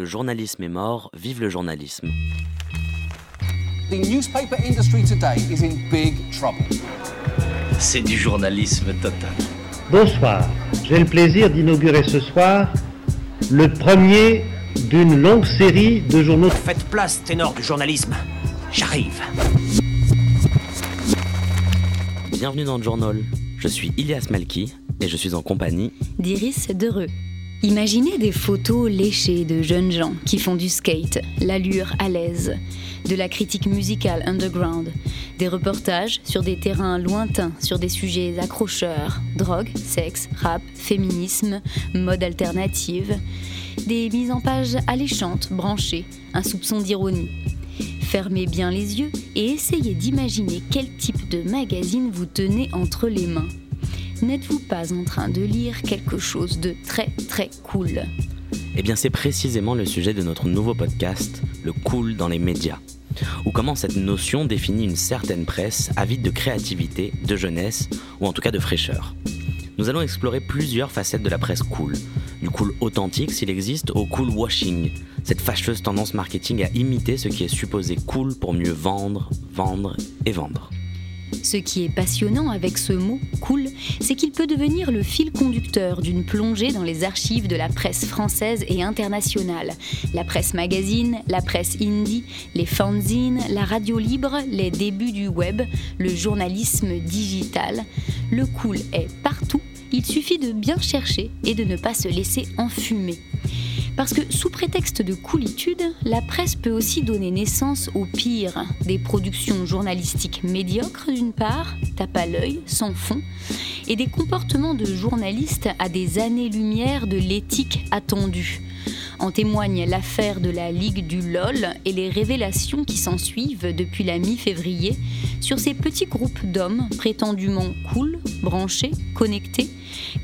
Le journalisme est mort, vive le journalisme. The newspaper industry today is in big trouble. C'est du journalisme total. Bonsoir. J'ai le plaisir d'inaugurer ce soir le premier d'une longue série de journaux. Faites place, ténor du journalisme. J'arrive. Bienvenue dans le journal. Je suis Ilias Malki et je suis en compagnie d'Iris Dereux. Imaginez des photos léchées de jeunes gens qui font du skate, l'allure à l'aise, de la critique musicale underground, des reportages sur des terrains lointains, sur des sujets accrocheurs, drogue, sexe, rap, féminisme, mode alternative, des mises en page alléchantes, branchées, un soupçon d'ironie. Fermez bien les yeux et essayez d'imaginer quel type de magazine vous tenez entre les mains n'êtes-vous pas en train de lire quelque chose de très très cool Eh bien c'est précisément le sujet de notre nouveau podcast, le cool dans les médias, ou comment cette notion définit une certaine presse avide de créativité, de jeunesse, ou en tout cas de fraîcheur. Nous allons explorer plusieurs facettes de la presse cool, du cool authentique s'il existe au cool washing, cette fâcheuse tendance marketing à imiter ce qui est supposé cool pour mieux vendre, vendre et vendre. Ce qui est passionnant avec ce mot cool, c'est qu'il peut devenir le fil conducteur d'une plongée dans les archives de la presse française et internationale. La presse magazine, la presse indie, les fanzines, la radio libre, les débuts du web, le journalisme digital. Le cool est partout, il suffit de bien chercher et de ne pas se laisser enfumer. Parce que sous prétexte de coolitude, la presse peut aussi donner naissance au pire, des productions journalistiques médiocres d'une part, tape à l'œil, sans fond, et des comportements de journalistes à des années-lumière de l'éthique attendue. En témoigne l'affaire de la Ligue du LOL et les révélations qui s'ensuivent depuis la mi-février sur ces petits groupes d'hommes prétendument cool, branchés, connectés,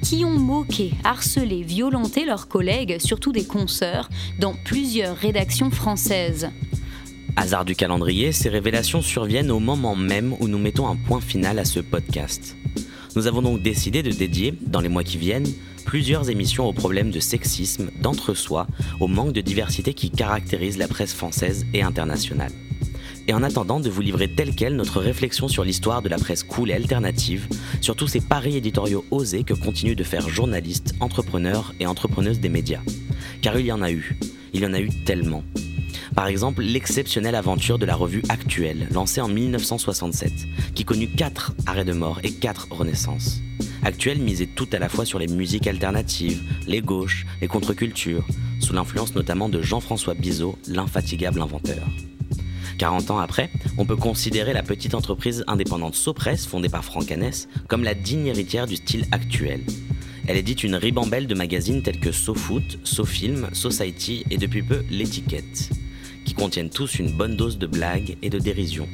qui ont moqué, harcelé, violenté leurs collègues, surtout des consoeurs, dans plusieurs rédactions françaises. Hasard du calendrier, ces révélations surviennent au moment même où nous mettons un point final à ce podcast. Nous avons donc décidé de dédier, dans les mois qui viennent, plusieurs émissions aux problèmes de sexisme, d'entre-soi, au manque de diversité qui caractérise la presse française et internationale. Et en attendant de vous livrer telle quelle notre réflexion sur l'histoire de la presse cool et alternative, sur tous ces paris éditoriaux osés que continuent de faire journalistes, entrepreneurs et entrepreneuses des médias. Car il y en a eu, il y en a eu tellement. Par exemple, l'exceptionnelle aventure de la revue Actuelle, lancée en 1967, qui connut 4 arrêts de mort et 4 renaissances. Actuelle misait tout à la fois sur les musiques alternatives, les gauches, les contre-cultures, sous l'influence notamment de Jean-François Bizot, l'infatigable inventeur. 40 ans après, on peut considérer la petite entreprise indépendante Sopress, fondée par Franck Hanès, comme la digne héritière du style actuel. Elle édite une ribambelle de magazines tels que SoFoot, SoFilm, Society et depuis peu L'étiquette, contiennent tous une bonne dose de blagues et de dérision.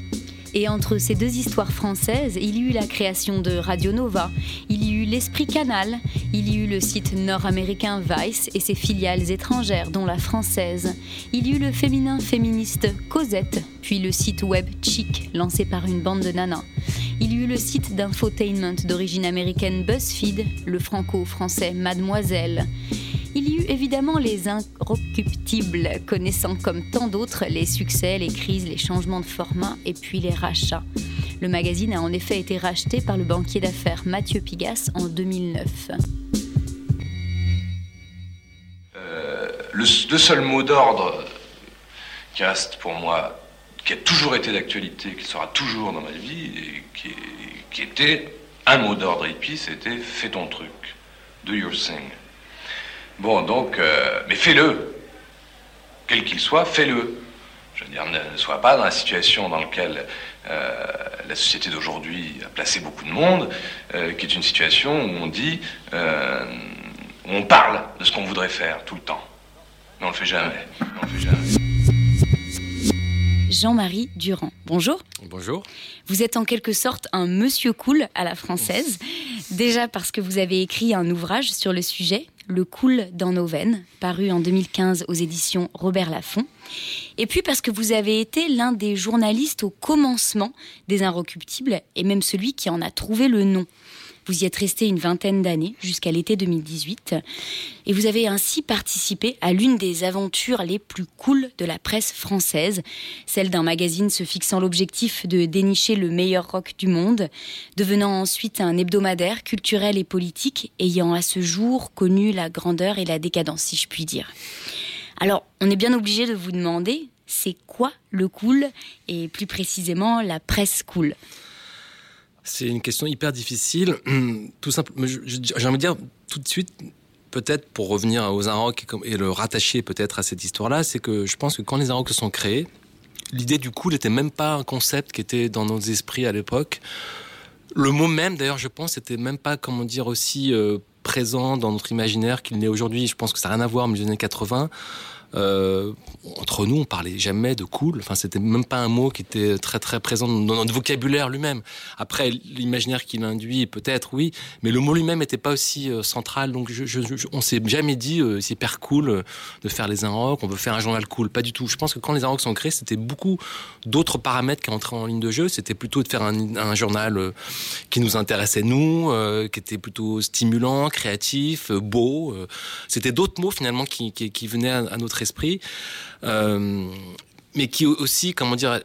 Et entre ces deux histoires françaises, il y eut la création de Radio Nova, il y eut l'Esprit Canal, il y eut le site nord-américain Vice et ses filiales étrangères, dont la française. Il y eut le féminin féministe Cosette, puis le site web Chic, lancé par une bande de nanas. Il y eut le site d'infotainment d'origine américaine BuzzFeed, le franco-français Mademoiselle. Il y eut évidemment les inrecuptibles, connaissant comme tant d'autres les succès, les crises, les changements de format et puis les rachats. Le magazine a en effet été racheté par le banquier d'affaires Mathieu Pigas en 2009. Euh, le, seul mot d'ordre qui reste pour moi, qui a toujours été d'actualité, qui sera toujours dans ma vie, et qui, qui était un mot d'ordre hippie, c'était fais ton truc, do your thing. Bon, donc, euh, mais fais-le. Quel qu'il soit, fais-le. Je veux dire, ne, sois pas dans la situation dans laquelle euh, la société d'aujourd'hui a placé beaucoup de monde, euh, qui est une situation où on dit, où on parle de ce qu'on voudrait faire tout le temps. Mais on le fait jamais. On le fait jamais. Jean-Marie Durand. Bonjour. Bonjour. Vous êtes en quelque sorte un monsieur cool à la française. Déjà parce que vous avez écrit un ouvrage sur le sujet, Le cool dans nos veines, paru en 2015 aux éditions Robert Laffont. Et puis parce que vous avez été l'un des journalistes au commencement des Inrecuptibles et même celui qui en a trouvé le nom. Vous y êtes resté une vingtaine d'années, jusqu'à l'été 2018. Et vous avez ainsi participé à l'une des aventures les plus cool de la presse française, celle d'un magazine se fixant l'objectif de dénicher le meilleur rock du monde, devenant ensuite un hebdomadaire culturel et politique ayant à ce jour connu la grandeur et la décadence, si je puis dire. Alors, on est bien obligé de vous demander, c'est quoi le cool et plus précisément la presse cool? C'est une question hyper difficile. Tout simplement, j'ai envie de dire tout de suite, peut-être pour revenir aux Arocs et le rattacher peut-être à cette histoire-là, c'est que je pense que quand les Arocs sont créés, l'idée du cool n'était même pas un concept qui était dans nos esprits à l'époque. Le mot même, d'ailleurs, je pense, n'était même pas, comment dire, aussi euh, présent dans notre imaginaire qu'il n'est aujourd'hui. Je pense que ça n'a rien à voir, mais les années 80. Euh, entre nous, on parlait jamais de cool. Enfin, c'était même pas un mot qui était très très présent dans notre vocabulaire lui-même. Après, l'imaginaire qu'il induit, peut-être, oui, mais le mot lui-même n'était pas aussi euh, central. Donc, je, je, on s'est jamais dit euh, c'est hyper cool de faire les Inrocks, on veut faire un journal cool. Pas du tout. Je pense que quand les Inrocks sont créés, c'était beaucoup d'autres paramètres qui entraient en ligne de jeu. C'était plutôt de faire un, journal qui nous intéressait nous, qui était plutôt stimulant, créatif, beau. c'était d'autres mots finalement qui venaient à, à notre esprit, euh, mais qui aussi, comment dire,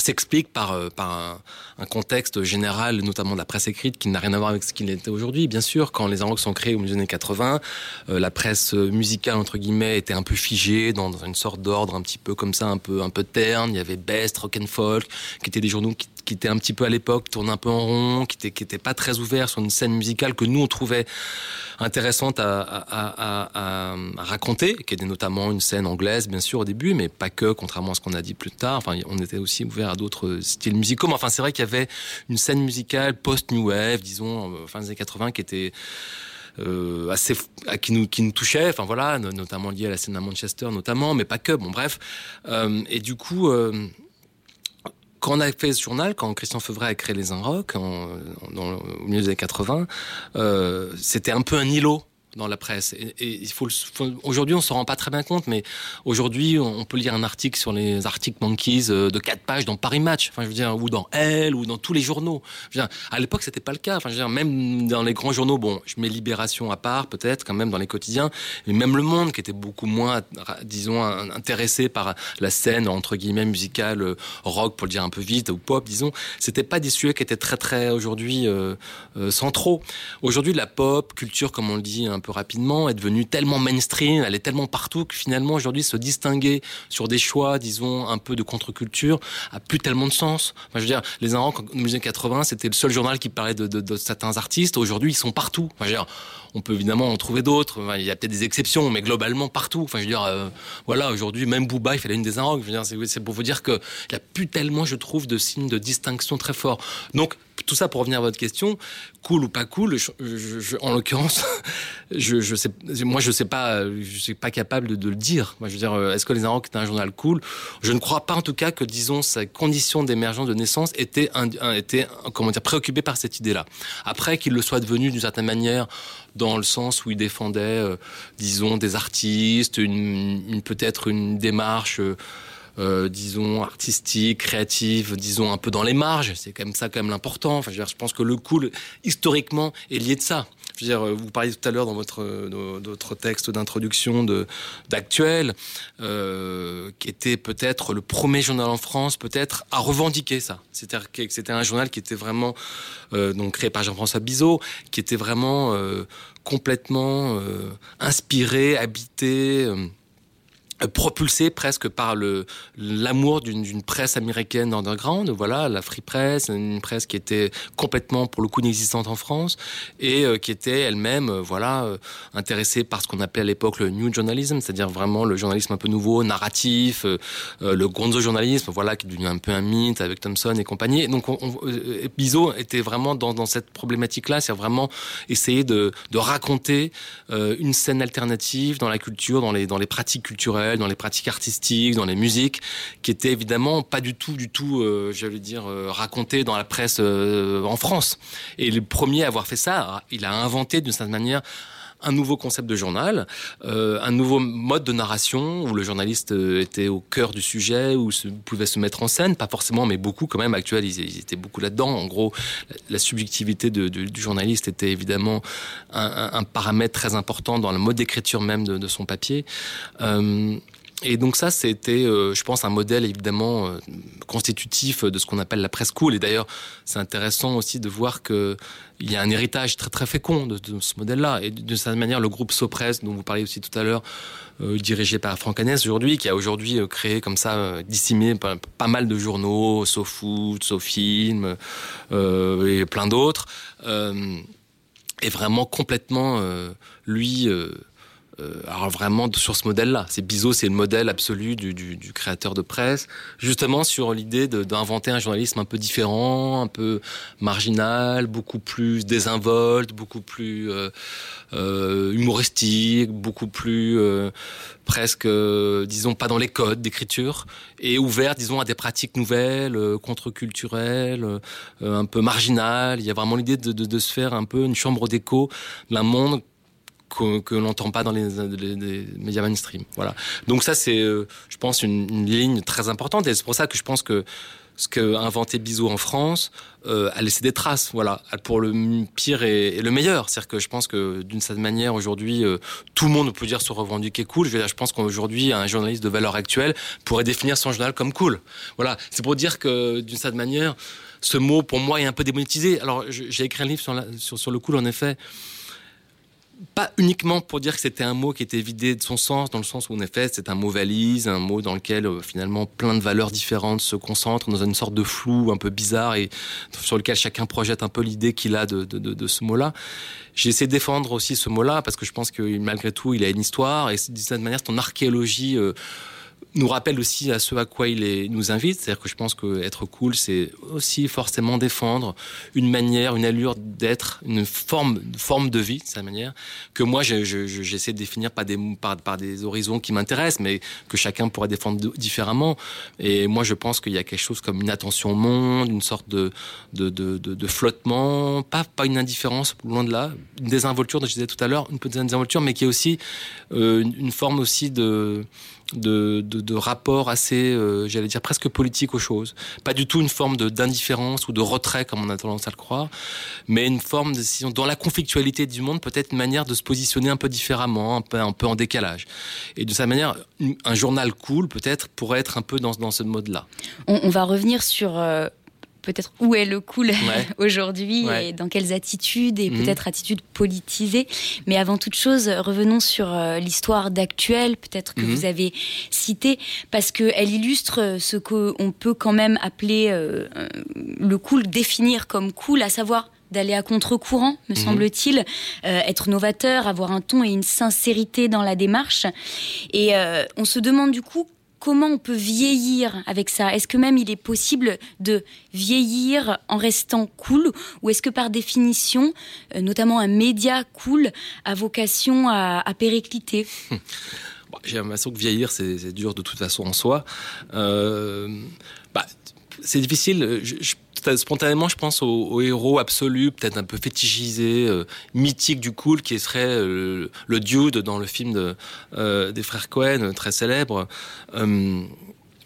s'explique par, euh, par un, un, contexte général, notamment de la presse écrite, qui n'a rien à voir avec ce qu'il était aujourd'hui. Bien sûr, quand les Arocs sont créés au milieu des années 80, euh, la presse musicale, entre guillemets, était un peu figée dans, une sorte d'ordre un petit peu comme ça, un peu, un peu terne. Il y avait Best, Rock and Folk, qui étaient des journaux qui, étaient un petit peu à l'époque, tournent un peu en rond, qui étaient, qui étaient pas très ouverts sur une scène musicale que nous, on trouvait intéressante à, à, raconter, qui était notamment une scène anglaise, bien sûr, au début, mais pas que, contrairement à ce qu'on a dit plus tard. Enfin, on était aussi ouvert à d'autres styles musicaux. Mais enfin, c'est vrai qu'il y avait une scène musicale post-new wave, disons, fin des années 80, qui était euh, assez qui nous qui nous touchait. Enfin voilà notamment lié à la scène à Manchester notamment mais pas que. Bon bref. Euh, et du coup euh, quand on a fait ce journal, quand Christian Feuvret a créé les Inrocks au milieu des années 80, euh, c'était un peu un îlot dans la presse. Et, faut, faut aujourd'hui, on se rend pas très bien compte, mais aujourd'hui, on peut lire un article sur les articles Monkeys euh, de quatre pages dans Paris Match, enfin, je veux dire, ou dans Elle, ou dans tous les journaux. Je veux dire, à l'époque, c'était pas le cas. Enfin, je veux dire, même dans les grands journaux, bon, je mets Libération à part, peut-être, quand même dans les quotidiens, mais même Le Monde, qui était beaucoup moins, disons, intéressé par la scène entre guillemets musicale euh, rock, pour le dire un peu vite, ou pop, disons, c'était pas des sujets qui étaient très très aujourd'hui euh, centraux. Aujourd'hui, la pop culture, comme on le dit un peu rapidement, est devenue tellement mainstream, elle est tellement partout que finalement aujourd'hui se distinguer sur des choix, disons, un peu de contre-culture, a plus tellement de sens. Je veux dire, les Inrocks, en 1980, c'était le seul journal qui parlait de, certains artistes. Aujourd'hui, ils sont partout. On peut évidemment en trouver d'autres. Il y a peut-être des exceptions, mais globalement partout. Enfin, je veux dire, euh, voilà, aujourd'hui, même Booba, il fait la une des veux dire, c'est pour vous dire qu'il n'y a plus tellement, je trouve, de signes de distinction très forts. Donc, tout ça pour revenir à votre question, cool ou pas cool, en l'occurrence, je, je sais, moi je sais pas, je suis pas capable de, le dire. Moi, je veux dire, est-ce que les Inrocks étaient un journal cool? Je ne crois pas en tout cas que, disons, sa condition d'émergence de naissance était, un, un, était, comment dire, préoccupé par cette idée-là. Après qu'il le soit devenu d'une certaine manière, dans le sens où il défendait, euh, disons, des artistes, peut-être une démarche. Euh, euh, disons artistique, créative, disons un peu dans les marges. C'est quand même ça quand même l'important. Je pense que le cool historiquement est lié de ça. Je veux dire, vous parliez tout à l'heure dans votre, votre texte d'introduction d'actuel, euh, qui était peut-être le premier journal en France, peut-être à revendiquer ça. C'est-à-dire que c'était un journal qui était vraiment euh, donc créé par Jean-François Bizot, qui était vraiment euh, complètement euh, inspiré, habité. Euh, propulsé presque par le l'amour d'une presse américaine underground. Voilà la free press une presse qui était complètement pour le coup inexistante en France et euh, qui était elle-même euh, voilà euh, intéressée par ce qu'on appelait à l'époque le new journalism c'est-à-dire vraiment le journalisme un peu nouveau narratif euh, le gonzo journalisme voilà qui est devenu un peu un mythe avec Thompson et compagnie. Et donc on, était vraiment dans, dans cette problématique là c'est vraiment essayer de, de raconter euh, une scène alternative dans la culture dans les dans les pratiques culturelles dans les pratiques artistiques, dans les musiques, qui étaient évidemment pas du tout, du tout, euh, j'allais dire, euh, racontées dans la presse euh, en France. Et le premier à avoir fait ça, il a inventé d'une certaine manière un nouveau concept de journal, euh, un nouveau mode de narration où le journaliste euh, était au cœur du sujet, où se, pouvait se mettre en scène, pas forcément, mais beaucoup quand même actualisé. Ils étaient beaucoup là-dedans. En gros, la, subjectivité du journaliste était évidemment un, paramètre très important dans le mode d'écriture même de, de, son papier. Euh, et donc ça, c'était, euh, je pense, un modèle évidemment euh, constitutif de ce qu'on appelle la presse cool. Et d'ailleurs, c'est intéressant aussi de voir que il y a un héritage très très fécond de, ce modèle-là. Et de cette manière, le groupe Sopress, dont vous parliez aussi tout à l'heure, euh, dirigé par Franck Hanès aujourd'hui, qui a aujourd'hui créé comme ça, dissimé pas, mal de journaux, SoFoot, SoFilm et plein d'autres, est vraiment complètement, lui alors vraiment sur ce modèle-là. C'est Bizot, c'est le modèle absolu du, du, du, créateur de presse, justement sur l'idée d'inventer un journalisme un peu différent, un peu marginal, beaucoup plus désinvolte, beaucoup plus euh, euh, humoristique, beaucoup plus euh, presque, euh, disons, pas dans les codes d'écriture, et ouvert, disons, à des pratiques nouvelles, contre-culturelles, un peu marginales. Il y a vraiment l'idée de, de, de se faire un peu une chambre d'écho d'un monde que, l'on n'entend pas dans les, médias mainstream. Voilà. Donc ça, c'est, euh, je pense, une, ligne très importante. Et c'est pour ça que je pense que ce qu'a inventé Bizot en France euh, a laissé des traces, voilà, pour le pire et, le meilleur. C'est-à-dire que je pense que d'une certaine manière, aujourd'hui, euh, tout le monde peut dire se revendiquer cool. Je, veux dire, je pense qu'aujourd'hui, un journaliste de valeur actuelle pourrait définir son journal comme cool. Voilà, c'est pour dire que d'une certaine manière, ce mot, pour moi, est un peu démonétisé. Alors, j'ai écrit un livre sur le cool, en effet pas uniquement pour dire que c'était un mot qui était vidé de son sens, dans le sens où en effet c'est un mot valise, un mot dans lequel euh, finalement plein de valeurs différentes se concentrent dans une sorte de flou un peu bizarre et sur lequel chacun projette un peu l'idée qu'il a de, de, ce mot-là. J'ai essayé de défendre aussi ce mot-là parce que je pense que malgré tout il a une histoire et d'une certaine manière c'est archéologie. Euh, nous rappelle aussi à ce à quoi il nous invite. C'est-à-dire que je pense qu'être cool, c'est aussi forcément défendre une manière, une allure d'être, une forme, forme de vie, de sa manière, que moi, j'essaie de définir par des, par, des horizons qui m'intéressent, mais que chacun pourrait défendre différemment. Et moi, je pense qu'il y a quelque chose comme une attention au monde, une sorte de, de, de, de, flottement, pas, pas une indifférence, loin de là, une désinvolture, je disais tout à l'heure, une petite désinvolture, mais qui est aussi euh, une, une forme aussi de de, de, rapport assez, euh, j'allais dire, presque politique aux choses. Pas du tout une forme d'indifférence ou de retrait, comme on a tendance à le croire, mais une forme de, dans la conflictualité du monde, peut-être une manière de se positionner un peu différemment, un peu, un peu en décalage. Et de sa manière, un journal cool, peut-être, pourrait être un peu dans, dans ce mode-là. On, on, va revenir sur euh, peut-être où est le cool aujourd'hui et dans quelles attitudes et mhm. peut-être attitudes politisées. Mais avant toute chose, revenons sur euh, l'histoire d'Actuel, peut-être que mhm. vous avez cité, parce qu'elle illustre ce qu'on peut quand même appeler euh, le cool, définir comme cool, à savoir d'aller à contre-courant, me mhm. semble-t-il, euh, être novateur, avoir un ton et une sincérité dans la démarche. Et on se demande du coup comment on peut vieillir avec ça? Est-ce que même il est possible de vieillir en restant cool? Ou est-ce que par définition, euh, notamment un média cool a vocation à, péricliter? J'ai l'impression que vieillir, c'est dur de toute façon en soi. Euh, bah, c'est difficile. Spontanément, je pense au, héros absolu, peut-être un peu fétichisé, euh, mythique du cool, qui serait euh, le Dude dans le film euh, des frères Cohen, très célèbre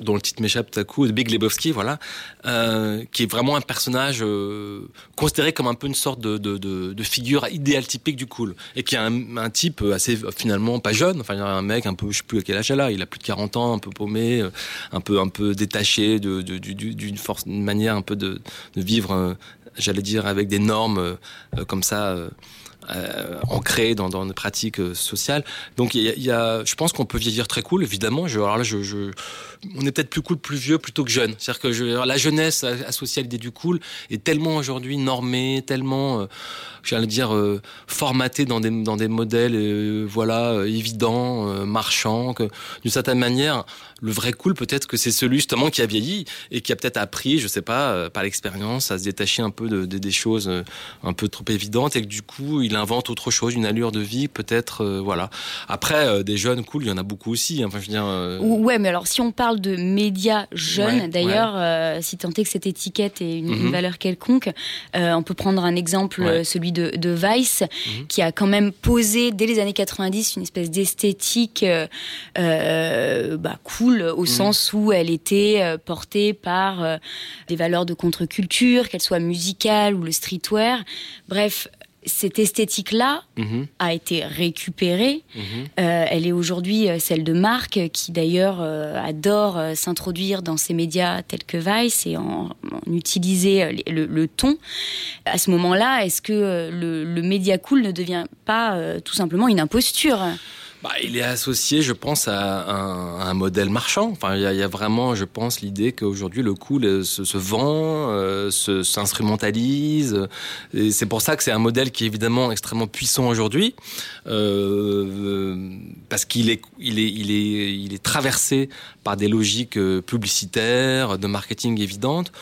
dont le titre m'échappe tout à coup, de Big Lebowski, voilà, euh, qui est vraiment un personnage euh, considéré comme un peu une sorte de, de, figure idéale typique du cool, et qui est un, type assez finalement pas jeune, enfin un mec un peu, je sais plus à quel âge il a, il a plus de 40 ans, un peu paumé, euh, un peu un peu détaché d'une de, d'une force, une manière un peu de, vivre, j'allais dire avec des normes comme ça euh, ancré dans, dans nos pratiques euh, sociales. Donc il y, je pense qu'on peut vieillir très cool, évidemment. Je, alors là, je, on est peut-être plus cool, plus vieux plutôt que jeune. C'est-à-dire que la jeunesse associée à l'idée du cool est tellement aujourd'hui normée, tellement, euh, j'allais dire, euh, formatée dans des, dans des modèles, euh, voilà, évidents, marchands, que d'une certaine manière, le vrai cool, peut-être que c'est celui justement qui a vieilli et qui a peut-être appris, je sais pas, euh, par l'expérience, à se détacher un peu de, de- des choses euh, un peu trop évidentes et que du coup, il invente autre chose, une allure de vie, peut-être, euh, voilà. Après, euh, des jeunes cool, il y en a beaucoup aussi. hein. Enfin, je veux dire. euh, Ou- Ouais, mais alors si on parle de médias jeunes, Ouais, d'ailleurs, si tant est que cette étiquette ait une, une Mhm. valeur quelconque, on peut prendre un exemple, Ouais. celui de, de Vice, Mhm. qui a quand même posé dès les années 90 une espèce d'esthétique bah, cool, au Mhm. sens où elle était euh, portée par euh, des valeurs de contre-culture, qu'elle soit musicale ou le streetwear. Bref, cette esthétique-là mhm, a été récupérée mhm. euh, elle est aujourd'hui euh, celle de Marc, euh, qui d'ailleurs euh, adore euh, s'introduire dans ces médias tels que Vice et en, en utiliser euh, le, le ton. À ce moment-là, est-ce que euh, le, le média cool ne devient pas euh, tout simplement une imposture? Bah, il est associé, je pense, à un, à un modèle marchand. Enfin, il y, y a vraiment, je pense, l'idée qu'aujourd'hui le cool euh, se, se vend, euh, se- s'instrumentalise. C'est pour ça que c'est un modèle qui est évidemment extrêmement puissant aujourd'hui, euh, parce qu'il est, il est, il est, il est traversé par des logiques euh, publicitaires, de marketing évidentes.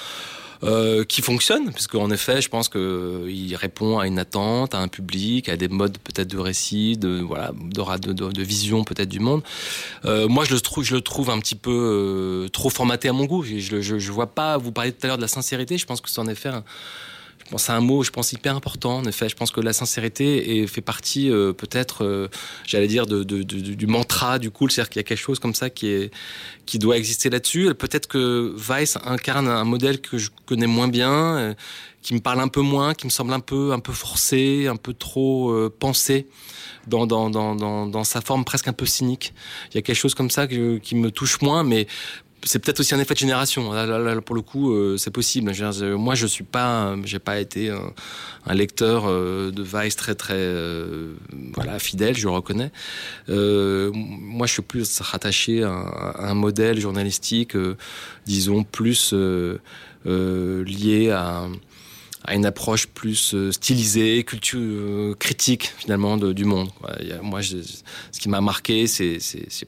Euh, qui fonctionne, puisque en effet, je pense que il répond à une attente, à un public, à des modes peut-être de récit, de voilà, de, de, de- vision peut-être du monde. Euh, moi, je le trouve, je le trouve un petit peu euh, trop formaté à mon goût. Je, je, je- vois pas. Vous parliez tout à l'heure de la sincérité. Je pense que c'est en effet. Un, pense à un mot, je pense hyper important. En effet, je pense que la sincérité est, fait partie euh, peut-être, euh, j'allais dire, de, de- de- du mantra du cool, c'est-à-dire qu'il y a quelque chose comme ça qui est qui doit exister là-dessus. Peut-être que Vice incarne un modèle que je connais moins bien, euh, qui me parle un peu moins, qui me semble un peu un peu forcé, un peu trop euh, pensé. Dans, dans, dans, dans, sa forme presque un peu cynique. Il y a quelque chose comme ça qui me touche moins, mais c'est peut-être aussi un effet de génération. Pour le coup, euh, c'est possible. Moi, je suis pas, j'ai pas été un, lecteur euh, de Vice très très euh, voilà fidèle, je le reconnais. Moi, je suis plus rattaché à, un- modèle journalistique, disons plus lié à à une approche plus euh, stylisée, culture euh, critique finalement du monde. moi, ce qui m'a marqué, c'est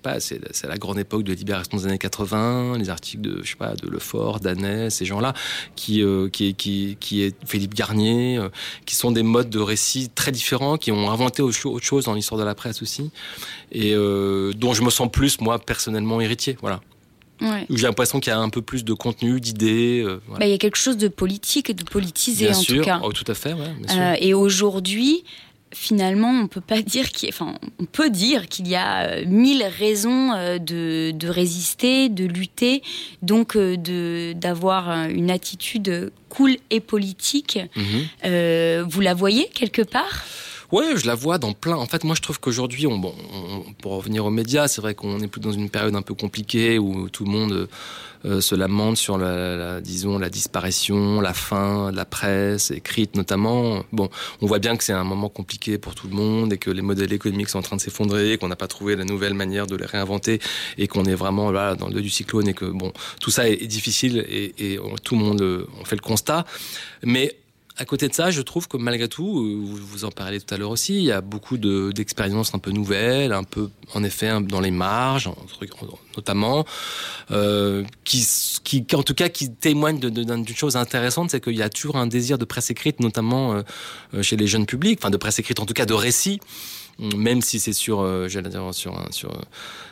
pas, c'est la- grande époque de libération des années 80, les articles de je sais pas de Lefort, Danès, ces gens-là, qui euh, qui qui qui est Philippe Garnier, qui sont des modes de récit très différents, qui ont inventé autre cho- autre chose dans l'histoire de la presse aussi, et dont je me sens plus moi personnellement héritier. Voilà. Ouais. J'ai l'impression qu'il y a un peu plus de contenu, d'idées. euh, voilà. Bah, Il y a quelque chose de politique, de politisé Bien en sûr, tout cas. Oh, tout à fait, ouais, bien sûr. Euh, et aujourd'hui, finalement, on peut pas dire qu'il, enfin, on peut dire qu'il y a euh, mille raisons de, de résister, de lutter, donc de d'avoir une attitude cool et politique. Mhm. Euh, vous la voyez quelque part? Ouais, je la vois dans plein. En fait, moi, je trouve qu'aujourd'hui, on, bon, on- pour revenir aux médias, c'est vrai qu'on est plus dans une période un peu compliquée où tout le monde euh, se lamente sur la, la- disons, la disparition, la fin de la presse écrite notamment. Bon, on voit bien que c'est un moment compliqué pour tout le monde et que les modèles économiques sont en train de s'effondrer, qu'on n'a pas trouvé la nouvelle manière de les réinventer et qu'on est vraiment là dans le deuil du cyclone et que bon, tout ça est, difficile et, et tout le monde on fait le constat. Mais à côté de ça, je trouve que malgré tout, euh, vous en parlez tout à l'heure aussi, il y a beaucoup de- d'expériences un peu nouvelles, un peu, en effet, dans les marges, en- notamment, euh, qui, en tout cas, témoignent d'une chose intéressante, c'est qu'il y a toujours un désir de presse écrite, notamment euh, chez les jeunes publics, enfin de presse écrite, en tout cas de récit, même si c'est sur, euh,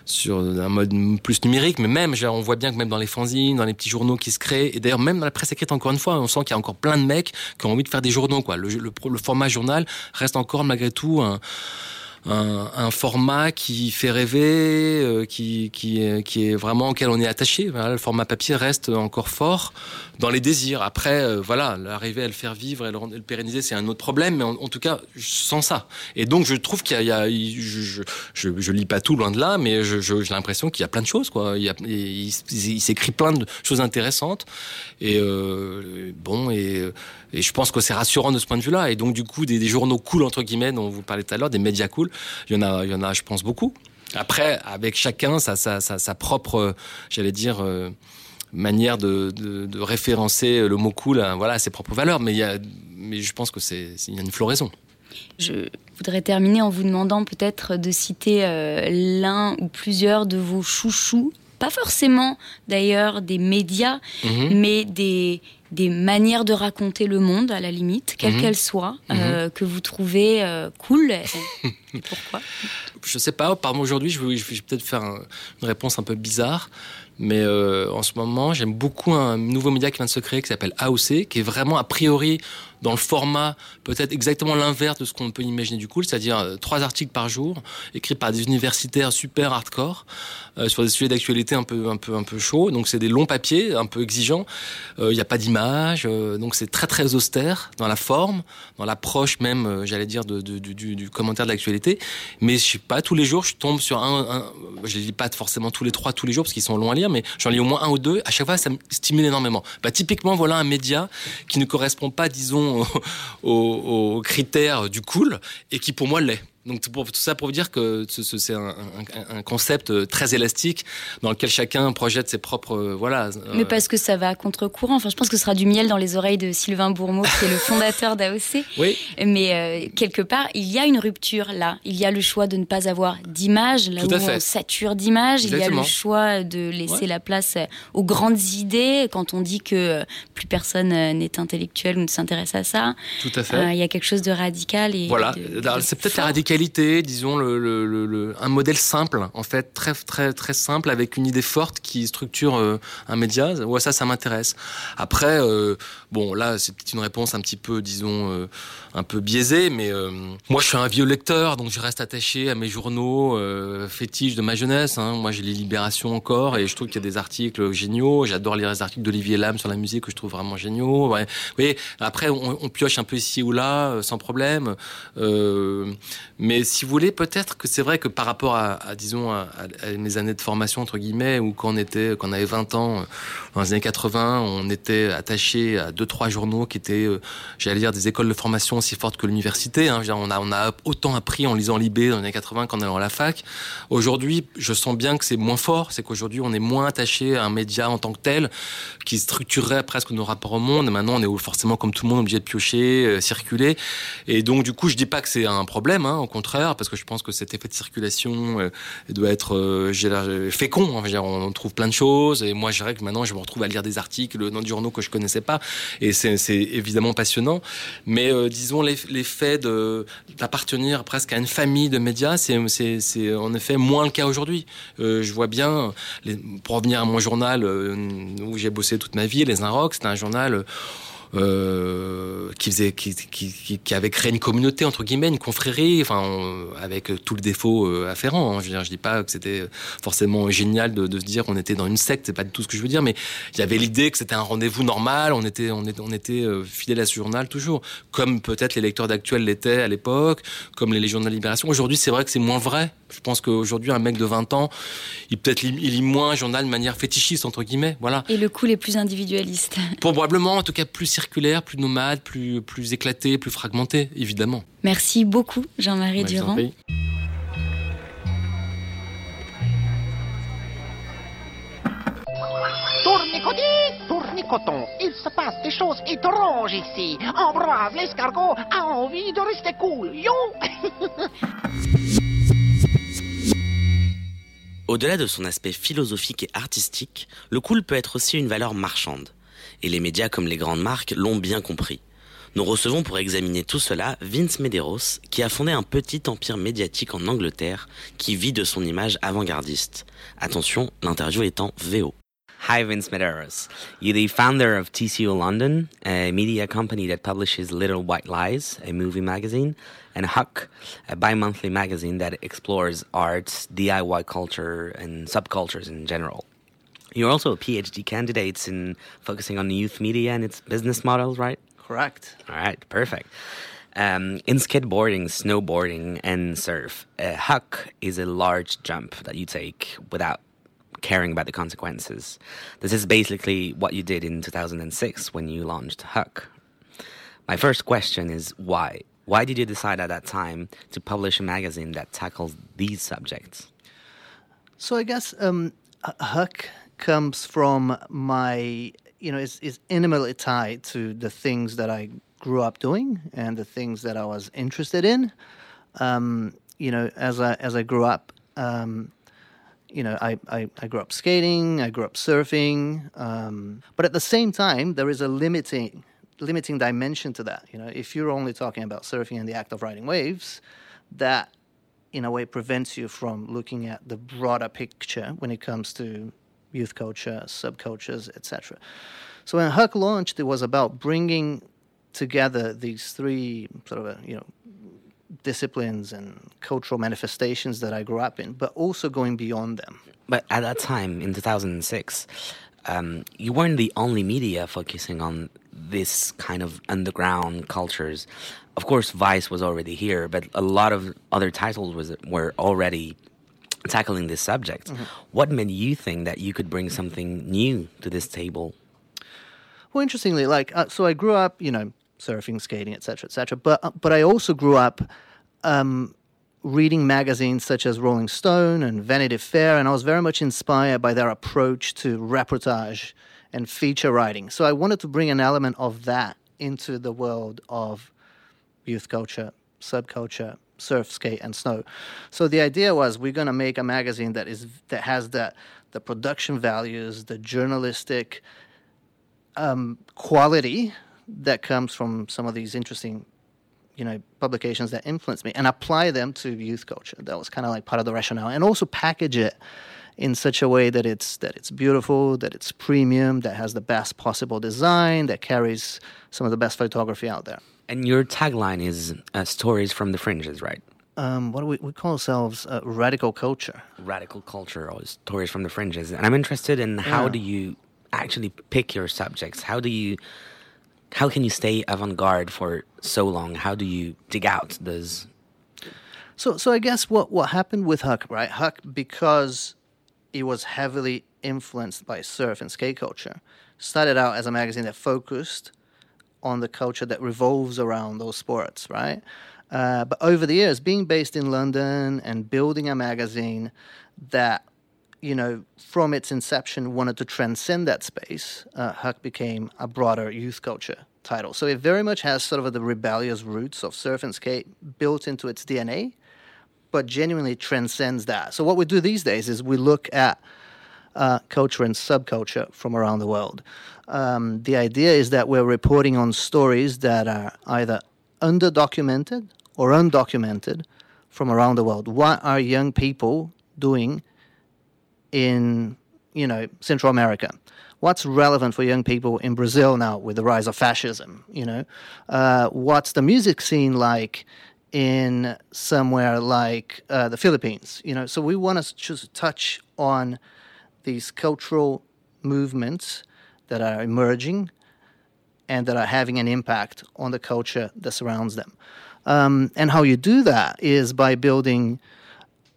sur, un- mode plus numérique, mais même, on voit bien que même dans les fanzines, dans les petits journaux qui se créent, et d'ailleurs même dans la presse écrite, encore une fois, on sent qu'il y a encore plein de mecs qui ont envie de faire des journaux. Quoi. Le format journal reste encore malgré tout un, un, un format qui fait rêver, euh, qui, qui, est- qui est vraiment auquel on est attaché. Voilà, le format papier reste encore fort dans les désirs. Après, euh, voilà, l'arriver à le faire vivre et le, le pérenniser, c'est un autre problème, mais en, tout cas, je sens ça. Et donc, je trouve qu'il y y a- je, je, je, lis pas tout loin de là, mais j'ai l'impression qu'il y a plein de choses, quoi. Il, y a, il, s'écrit plein de choses intéressantes. Et euh, bon, et, et je pense que c'est rassurant de ce point de vue-là. Et donc, du coup, des, des journaux cool, entre guillemets, dont vous parlez tout à l'heure, des médias cool, il y en a, il y en a, je pense, beaucoup. Après, avec chacun sa, sa, sa, sa propre, euh, j'allais dire, euh, manière de, de, de référencer le mot cool, à, voilà, à ses propres valeurs. Mais, il y a, mais je pense que c'est il y a une floraison. Je voudrais terminer en vous demandant peut-être de citer euh, l'un ou plusieurs de vos chouchous pas forcément d'ailleurs des médias, Mhm. mais des, des manières de raconter le monde à la limite, quelle Mhm. qu'elle soit, euh, que vous trouvez euh, cool. Et, pourquoi? Je sais pas, par moi aujourd'hui, je vais, je vais peut-être faire un- une réponse un peu bizarre, mais euh, en ce moment, j'aime beaucoup un nouveau média qui vient de se créer qui s'appelle AOC, qui est vraiment a priori dans le format peut-être exactement l'inverse de ce qu'on peut imaginer du cool, c'est-à-dire euh, trois articles par jour, écrits par des universitaires super hardcore, euh, sur des sujets d'actualité un peu, un peu, un peu chauds. Donc c'est des longs papiers, un peu exigeants. Euh, Il n'y a pas d'image, donc c'est très très austère dans la forme, dans l'approche même, j'allais dire, du commentaire de l'actualité. Mais je sais pas, tous les jours, je tombe sur un. un je les lis pas forcément tous les trois, tous les jours, parce qu'ils sont longs à lire, mais j'en lis au moins un ou deux. À chaque fois, ça me stimule énormément. Bah, typiquement, voilà un média qui ne correspond pas, disons, aux, critères du cool et qui pour moi l'est. Donc tout pour- tout ça pour vous dire que ce- ce- c'est un, un- un concept euh, très élastique dans lequel chacun projette ses propres euh, voilà. Mais euh, parce que ça va à contre-courant. Enfin, je pense que ce sera du miel dans les oreilles de Sylvain Bourmeau, qui est le fondateur d'AOC. Oui. Mais euh, quelque part, il y a une rupture là. Il y a le choix de ne pas avoir d'image, là Tout où on sature d'images. Il y a le choix de laisser Ouais. la place aux grandes idées. Quand on dit que plus personne n'est intellectuel ou ne s'intéresse à ça, Tout à fait. euh, il y a quelque chose de radical. Et Voilà, c'est peut-être la. Radicalité, disons le, un modèle simple, en fait, très très très simple, avec une idée forte qui structure euh, un média. Ouais, ça, ça m'intéresse. Après, euh, bon, là, c'est peut-être une réponse un petit peu, disons, euh, un peu biaisée, mais moi, je suis un vieux lecteur, donc je reste attaché à mes journaux fétiches de ma jeunesse. hein. Moi, j'ai les Libérations encore, et je trouve qu'il y a des articles géniaux. J'adore lire les articles d'Olivier Lam sur la musique que je trouve vraiment géniaux. Ouais. Vous voyez, après, on, pioche un peu ici ou là, sans problème. Mais si vous voulez, peut-être que c'est vrai que par rapport à, disons, à, mes années de formation, entre guillemets, où quand on était, quand avait 20 ans, euh, dans les années 80, on était attaché à deux, trois journaux qui étaient, euh, j'allais dire, des écoles de formation aussi fortes que l'université. Hein. On, a, on a autant appris en lisant Libé dans les années 80 qu'en allant à la fac. Aujourd'hui, je sens bien que c'est moins fort. C'est qu'aujourd'hui, on est moins attaché à un média en tant que tel, qui structurerait presque nos rapports au monde. Et maintenant, on est forcément, comme tout le monde, obligé de piocher, euh, circuler. Et donc, du coup, je dis pas que c'est un problème, hein, contraire, parce que je pense que cet effet de circulation euh, doit être euh, euh, fécond. hein. On trouve plein de choses. Et moi, je dirais que maintenant, je me retrouve à lire des articles dans des journaux que je connaissais pas. Et c'est, c'est évidemment passionnant. Mais euh, disons, l'eff- l'effet d'appartenir presque à une famille de médias, c'est, c'est, c'est en effet moins le cas aujourd'hui. Je vois bien, les- pour revenir à mon journal où j'ai bossé toute ma vie, Les Inrocks, c'était un journal euh, qui faisait, qui, qui, qui, avait créé une communauté entre guillemets, une confrérie, enfin on- avec tout le défaut euh, afférent. hein. Je je dis pas que c'était forcément génial de, de se dire qu'on était dans une secte, c'est pas du tout ce que je veux dire, mais il y avait l'idée que c'était un rendez-vous normal. On était, on était, on était euh, fidèle à ce journal toujours, comme peut-être les lecteurs d'actuel l'étaient à l'époque, comme les Légions de la Libération. Aujourd'hui, c'est vrai que c'est moins vrai. Je pense qu'aujourd'hui, un mec de 20 ans, il peut-être lit, il lit moins un journal de manière fétichiste entre guillemets. Voilà. Et le cool est plus individualiste. Probablement, en tout cas, plus circulaire, plus nomade, plus, plus éclaté, plus fragmenté, évidemment. Merci beaucoup, Jean-Marie en Durand. tournicoton, il se passe des choses étranges ici. En brave, l'escargot a envie de rester cool, yo Au-delà de son aspect philosophique et artistique, le cool peut être aussi une valeur marchande. Et les médias comme les grandes marques l'ont bien compris. Nous recevons pour examiner tout cela Vince Medeiros, qui a fondé un petit empire médiatique en Angleterre qui vit de son image avant-gardiste. Attention, l'interview est en VO. Hi, Vince Medeiros. You're the founder of TCU London, a media company that publishes Little White Lies, a movie magazine, and Huck, a bi monthly magazine that explores arts, DIY culture, and subcultures in general. You're also a PhD candidate in focusing on youth media and its business models, right? Correct. All right, perfect. Um, in skateboarding, snowboarding, and surf, a huck is a large jump that you take without caring about the consequences. This is basically what you did in 2006 when you launched Huck. My first question is why? Why did you decide at that time to publish a magazine that tackles these subjects? So I guess um, Huck comes from my, you know, is is intimately tied to the things that I grew up doing and the things that I was interested in. Um, you know, as I as I grew up, um, you know, I, I, I, grew up skating, I grew up surfing, um, but at the same time, there is a limiting limiting dimension to that. You know, if you're only talking about surfing and the act of riding waves, that in a way prevents you from looking at the broader picture when it comes to youth culture, subcultures, etc. So when Huck launched, it was about bringing together these three sort of you know disciplines and cultural manifestations that I grew up in, but also going beyond them. But at that time, in 2006, um, you weren't the only media focusing on this kind of underground cultures. Of course, Vice was already here, but a lot of other titles was were already tackling this subject. Mm -hmm. What made you think that you could bring something new to this table? Well, interestingly, like uh, so, I grew up, you know, surfing, skating, etc., etc. But uh, but I also grew up um, reading magazines such as Rolling Stone and Vanity Fair, and I was very much inspired by their approach to reportage and feature writing. So I wanted to bring an element of that into the world of youth culture, subculture, surf, skate, and snow. So the idea was we're going to make a magazine that is that has the the production values, the journalistic um, quality that comes from some of these interesting you know publications that influence me and apply them to youth culture that was kind of like part of the rationale and also package it in such a way that it's that it's beautiful that it's premium that has the best possible design that carries some of the best photography out there and your tagline is uh, stories from the fringes right um, what do we, we call ourselves uh, radical culture radical culture or stories from the fringes and i'm interested in how yeah. do you actually pick your subjects how do you how can you stay avant-garde for so long? How do you dig out those? So, so I guess what what happened with Huck, right? Huck, because it was heavily influenced by surf and skate culture, started out as a magazine that focused on the culture that revolves around those sports, right? Uh, but over the years, being based in London and building a magazine that you know, from its inception, wanted to transcend that space, uh, Huck became a broader youth culture title. So it very much has sort of the rebellious roots of surf and skate built into its DNA, but genuinely transcends that. So what we do these days is we look at uh, culture and subculture from around the world. Um, the idea is that we're reporting on stories that are either underdocumented or undocumented from around the world. What are young people doing in you know Central America? What's relevant for young people in Brazil now with the rise of fascism? You know, uh, what's the music scene like in somewhere like uh, the Philippines? You know, so we want to just touch on these cultural movements that are emerging and that are having an impact on the culture that surrounds them. Um, and how you do that is by building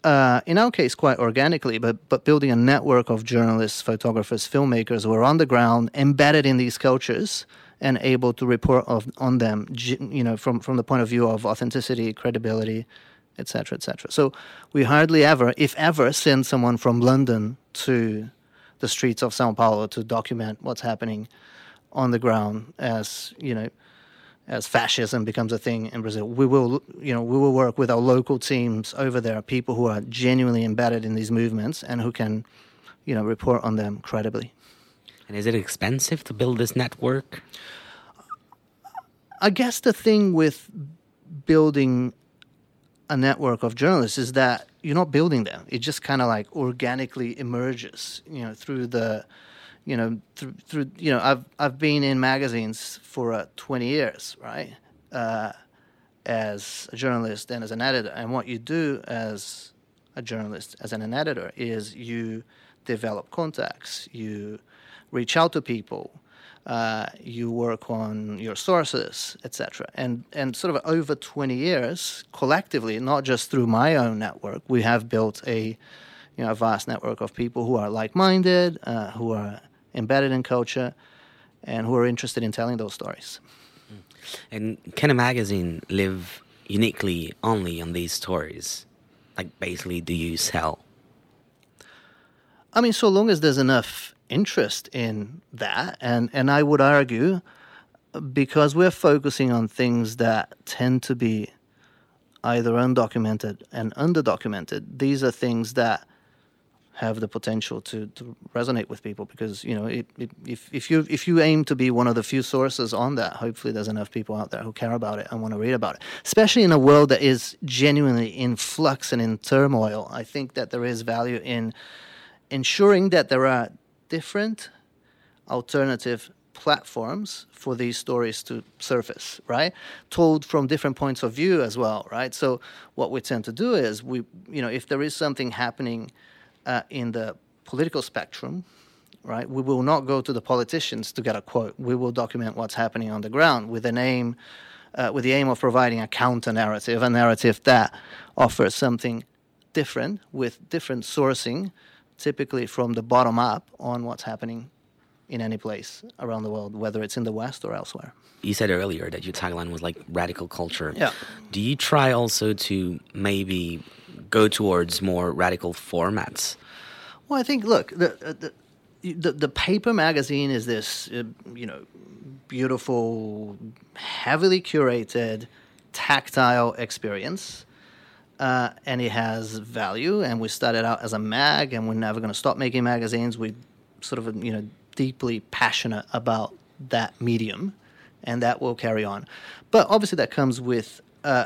uh, in our case, quite organically, but but building a network of journalists, photographers, filmmakers who are on the ground, embedded in these cultures, and able to report of, on them, you know, from from the point of view of authenticity, credibility, etc., etc. So we hardly ever, if ever, send someone from London to the streets of São Paulo to document what's happening on the ground, as you know as fascism becomes a thing in Brazil. We will, you know, we will work with our local teams over there, people who are genuinely embedded in these movements and who can, you know, report on them credibly. And is it expensive to build this network? I guess the thing with building a network of journalists is that you're not building them. It just kind of like organically emerges, you know, through the you know, through, through you know, I've I've been in magazines for uh, 20 years, right? Uh, as a journalist and as an editor, and what you do as a journalist, as an editor, is you develop contacts, you reach out to people, uh, you work on your sources, etc. And and sort of over 20 years, collectively, not just through my own network, we have built a you know a vast network of people who are like-minded, uh, who are embedded in culture, and who are interested in telling those stories. And can a magazine live uniquely only on these stories? Like, basically, do you sell? I mean, so long as there's enough interest in that, and, and I would argue because we're focusing on things that tend to be either undocumented and underdocumented, these are things that have the potential to, to resonate with people because you know it, it, if if you if you aim to be one of the few sources on that, hopefully there's enough people out there who care about it and want to read about it. Especially in a world that is genuinely in flux and in turmoil, I think that there is value in ensuring that there are different alternative platforms for these stories to surface, right? Told from different points of view as well, right? So what we tend to do is we, you know, if there is something happening uh, in the political spectrum, right, we will not go to the politicians to get a quote. We will document what's happening on the ground with an aim, uh, with the aim of providing a counter narrative, a narrative that offers something different with different sourcing, typically from the bottom up on what's happening in any place around the world, whether it's in the West or elsewhere. You said earlier that your tagline was like radical culture. Yeah. Do you try also to maybe go towards more radical formats? Well, I think look the the the, the paper magazine is this uh, you know beautiful, heavily curated, tactile experience. Uh, and it has value, and we started out as a mag, and we're never going to stop making magazines. We sort of, you know, deeply passionate about that medium, and that will carry on. But obviously, that comes with uh,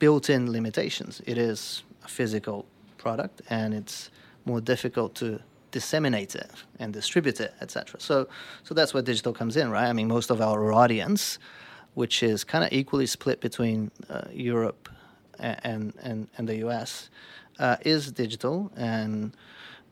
built-in limitations. It is a physical product, and it's more difficult to disseminate it and distribute it, etc. So, so that's where digital comes in, right? I mean, most of our audience, which is kind of equally split between uh, Europe and, and and the US, uh, is digital and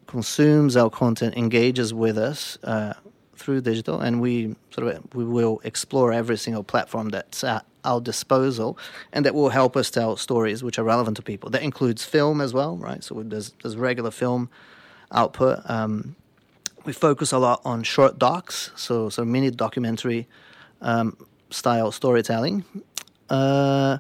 consumes our content, engages with us uh, through digital, and we sort of we will explore every single platform that's at our disposal, and that will help us tell stories which are relevant to people. That includes film as well, right? So there's there's regular film output. Um, we focus a lot on short docs, so so mini documentary um, style storytelling. Uh,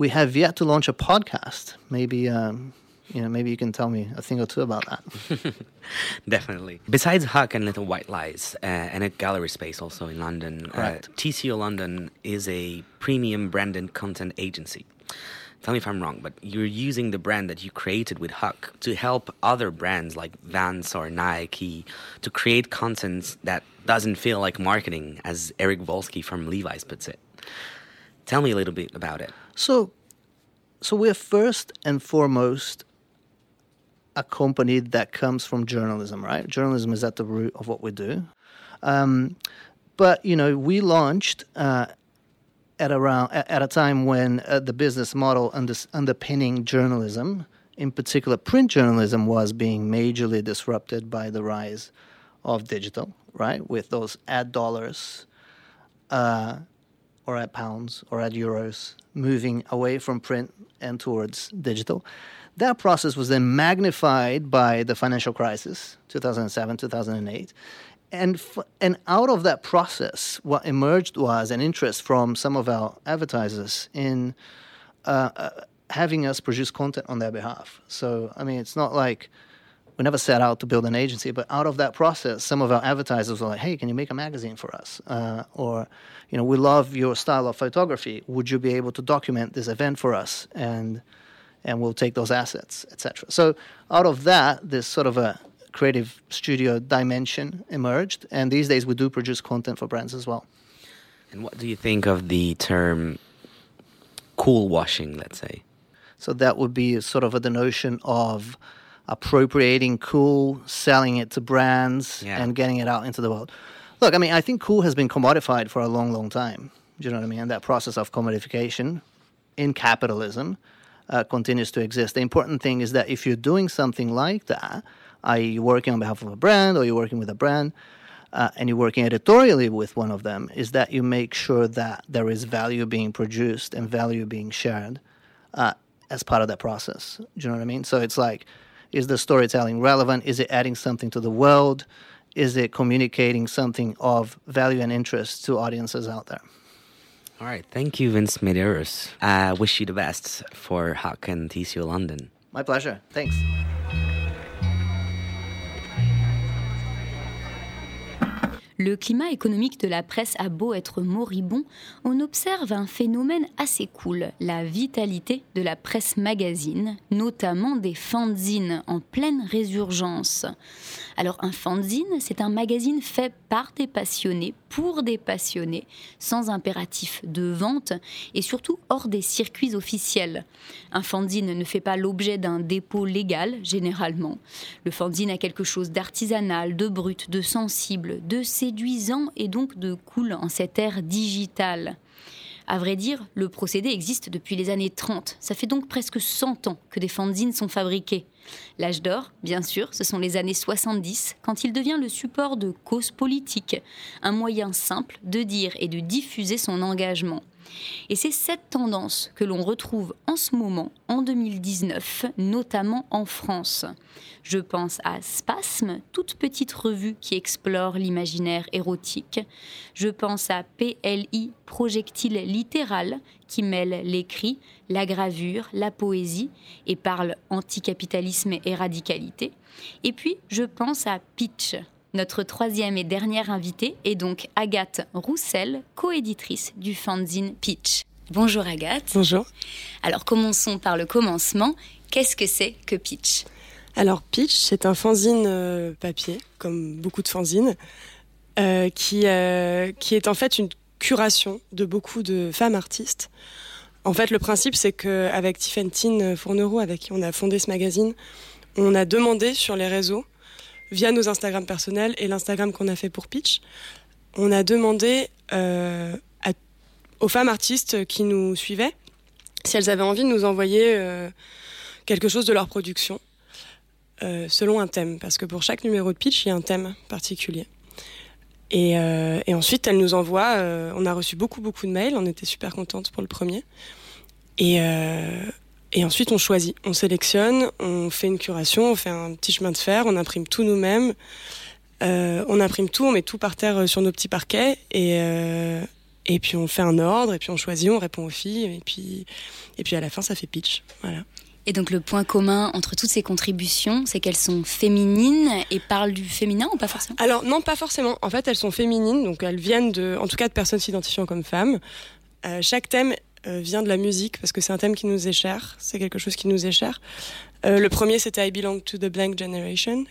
we have yet to launch a podcast. Maybe um, you know, maybe you can tell me a thing or two about that. Definitely. Besides Huck and Little White Lies, uh, and a gallery space also in London, uh, TCO London is a premium branded content agency. Tell me if I'm wrong, but you're using the brand that you created with Huck to help other brands like Vans or Nike to create content that doesn't feel like marketing, as Eric Volsky from Levi's puts it. Tell me a little bit about it. So, so we're first and foremost a company that comes from journalism, right? Journalism is at the root of what we do. Um, but you know, we launched uh, at around at a time when uh, the business model under, underpinning journalism, in particular print journalism, was being majorly disrupted by the rise of digital, right? With those ad dollars, uh, or at pounds, or at euros moving away from print and towards digital. That process was then magnified by the financial crisis, 2007, 2008. And, f- and out of that process, what emerged was an interest from some of our advertisers in uh, uh, having us produce content on their behalf. So, I mean, it's not like we never set out to build an agency, but out of that process, some of our advertisers were like, "Hey, can you make a magazine for us?" Uh, or, you know, we love your style of photography. Would you be able to document this event for us? And and we'll take those assets, etc. So out of that, this sort of a creative studio dimension emerged, and these days we do produce content for brands as well. And what do you think of the term cool washing, let's say? So that would be sort of a, the notion of appropriating cool, selling it to brands, Yeah. and getting it out into the world. Look, I mean, I think cool has been commodified for a long, long time. Do you know what I mean? And that process of commodification in capitalism uh, continues to exist. The important thing is that if you're doing something like that, i.e., you're working on behalf of a brand or you're working with a brand, uh, and you're working editorially with one of them, is that you make sure that there is value being produced and value being shared uh, as part of that process. Do you know what I mean? So it's like, is the storytelling relevant? Is it adding something to the world? Is it communicating something of value and interest to audiences out there? All right. Thank you, Vince Medeiros. I wish you the best for Huck and TCO London. My pleasure. Thanks. Le climat économique de la presse a beau être moribond, on observe un phénomène assez cool, la vitalité de la presse magazine, notamment des fanzines en pleine résurgence. Alors un fanzine, c'est un magazine fait par des passionnés, pour des passionnés, sans impératif de vente et surtout hors des circuits officiels. Un fanzine ne fait pas l'objet d'un dépôt légal, généralement. Le fanzine a quelque chose d'artisanal, de brut, de sensible, de séduisant et donc de cool en cette ère digitale. À vrai dire, le procédé existe depuis les années 30. Ça fait donc presque 100 ans que des fanzines sont fabriqués. L'âge d'or, bien sûr, ce sont les années 70, quand il devient le support de causes politiques, un moyen simple de dire et de diffuser son engagement. Et c'est cette tendance que l'on retrouve en ce moment, en 2019, notamment en France. Je pense à Spasme, toute petite revue qui explore l'imaginaire érotique. Je pense à PLI, projectile littéral, qui mêle l'écrit, la gravure, la poésie et parle anticapitalisme et radicalité. Et puis, je pense à Pitch, notre troisième et dernière invitée est donc Agathe Roussel, coéditrice du fanzine Pitch. Bonjour Agathe. Bonjour. Alors commençons par le commencement. Qu'est-ce que c'est que Pitch? Alors Pitch, c'est un fanzine euh, papier, comme beaucoup de fanzines, euh, qui, euh, qui est en fait une curation de beaucoup de femmes artistes. En fait, le principe, c'est qu'avec Tiffany Fournereau, avec qui on a fondé ce magazine, on a demandé sur les réseaux via nos Instagram personnels et l'Instagram qu'on a fait pour Pitch, on a demandé euh, aux femmes artistes qui nous suivaient si elles avaient envie de nous envoyer euh, quelque chose de leur production euh, selon un thème. Parce que pour chaque numéro de Pitch, il y a un thème particulier. Et, et ensuite, elles nous envoient. on a reçu beaucoup, beaucoup de mails. On était super contentes pour le premier. Et, et ensuite, on choisit, on sélectionne, on fait une curation, on fait un petit chemin de fer, on imprime tout nous-mêmes. Euh, on imprime tout, on met tout par terre euh, sur nos petits parquets et, euh, et puis on fait un ordre et puis on choisit, on répond aux filles et puis, et puis à la fin, ça fait pitch. Voilà. Et donc le point commun entre toutes ces contributions, c'est qu'elles sont féminines et parlent du féminin ou pas forcément? Alors non, pas forcément. En fait, elles sont féminines, donc elles viennent de, en tout cas de personnes s'identifiant comme femmes. chaque thème vient de la musique parce que c'est un thème qui nous est cher, c'est quelque chose qui nous est cher. Euh, le premier c'était I Belong to the Blank Generation,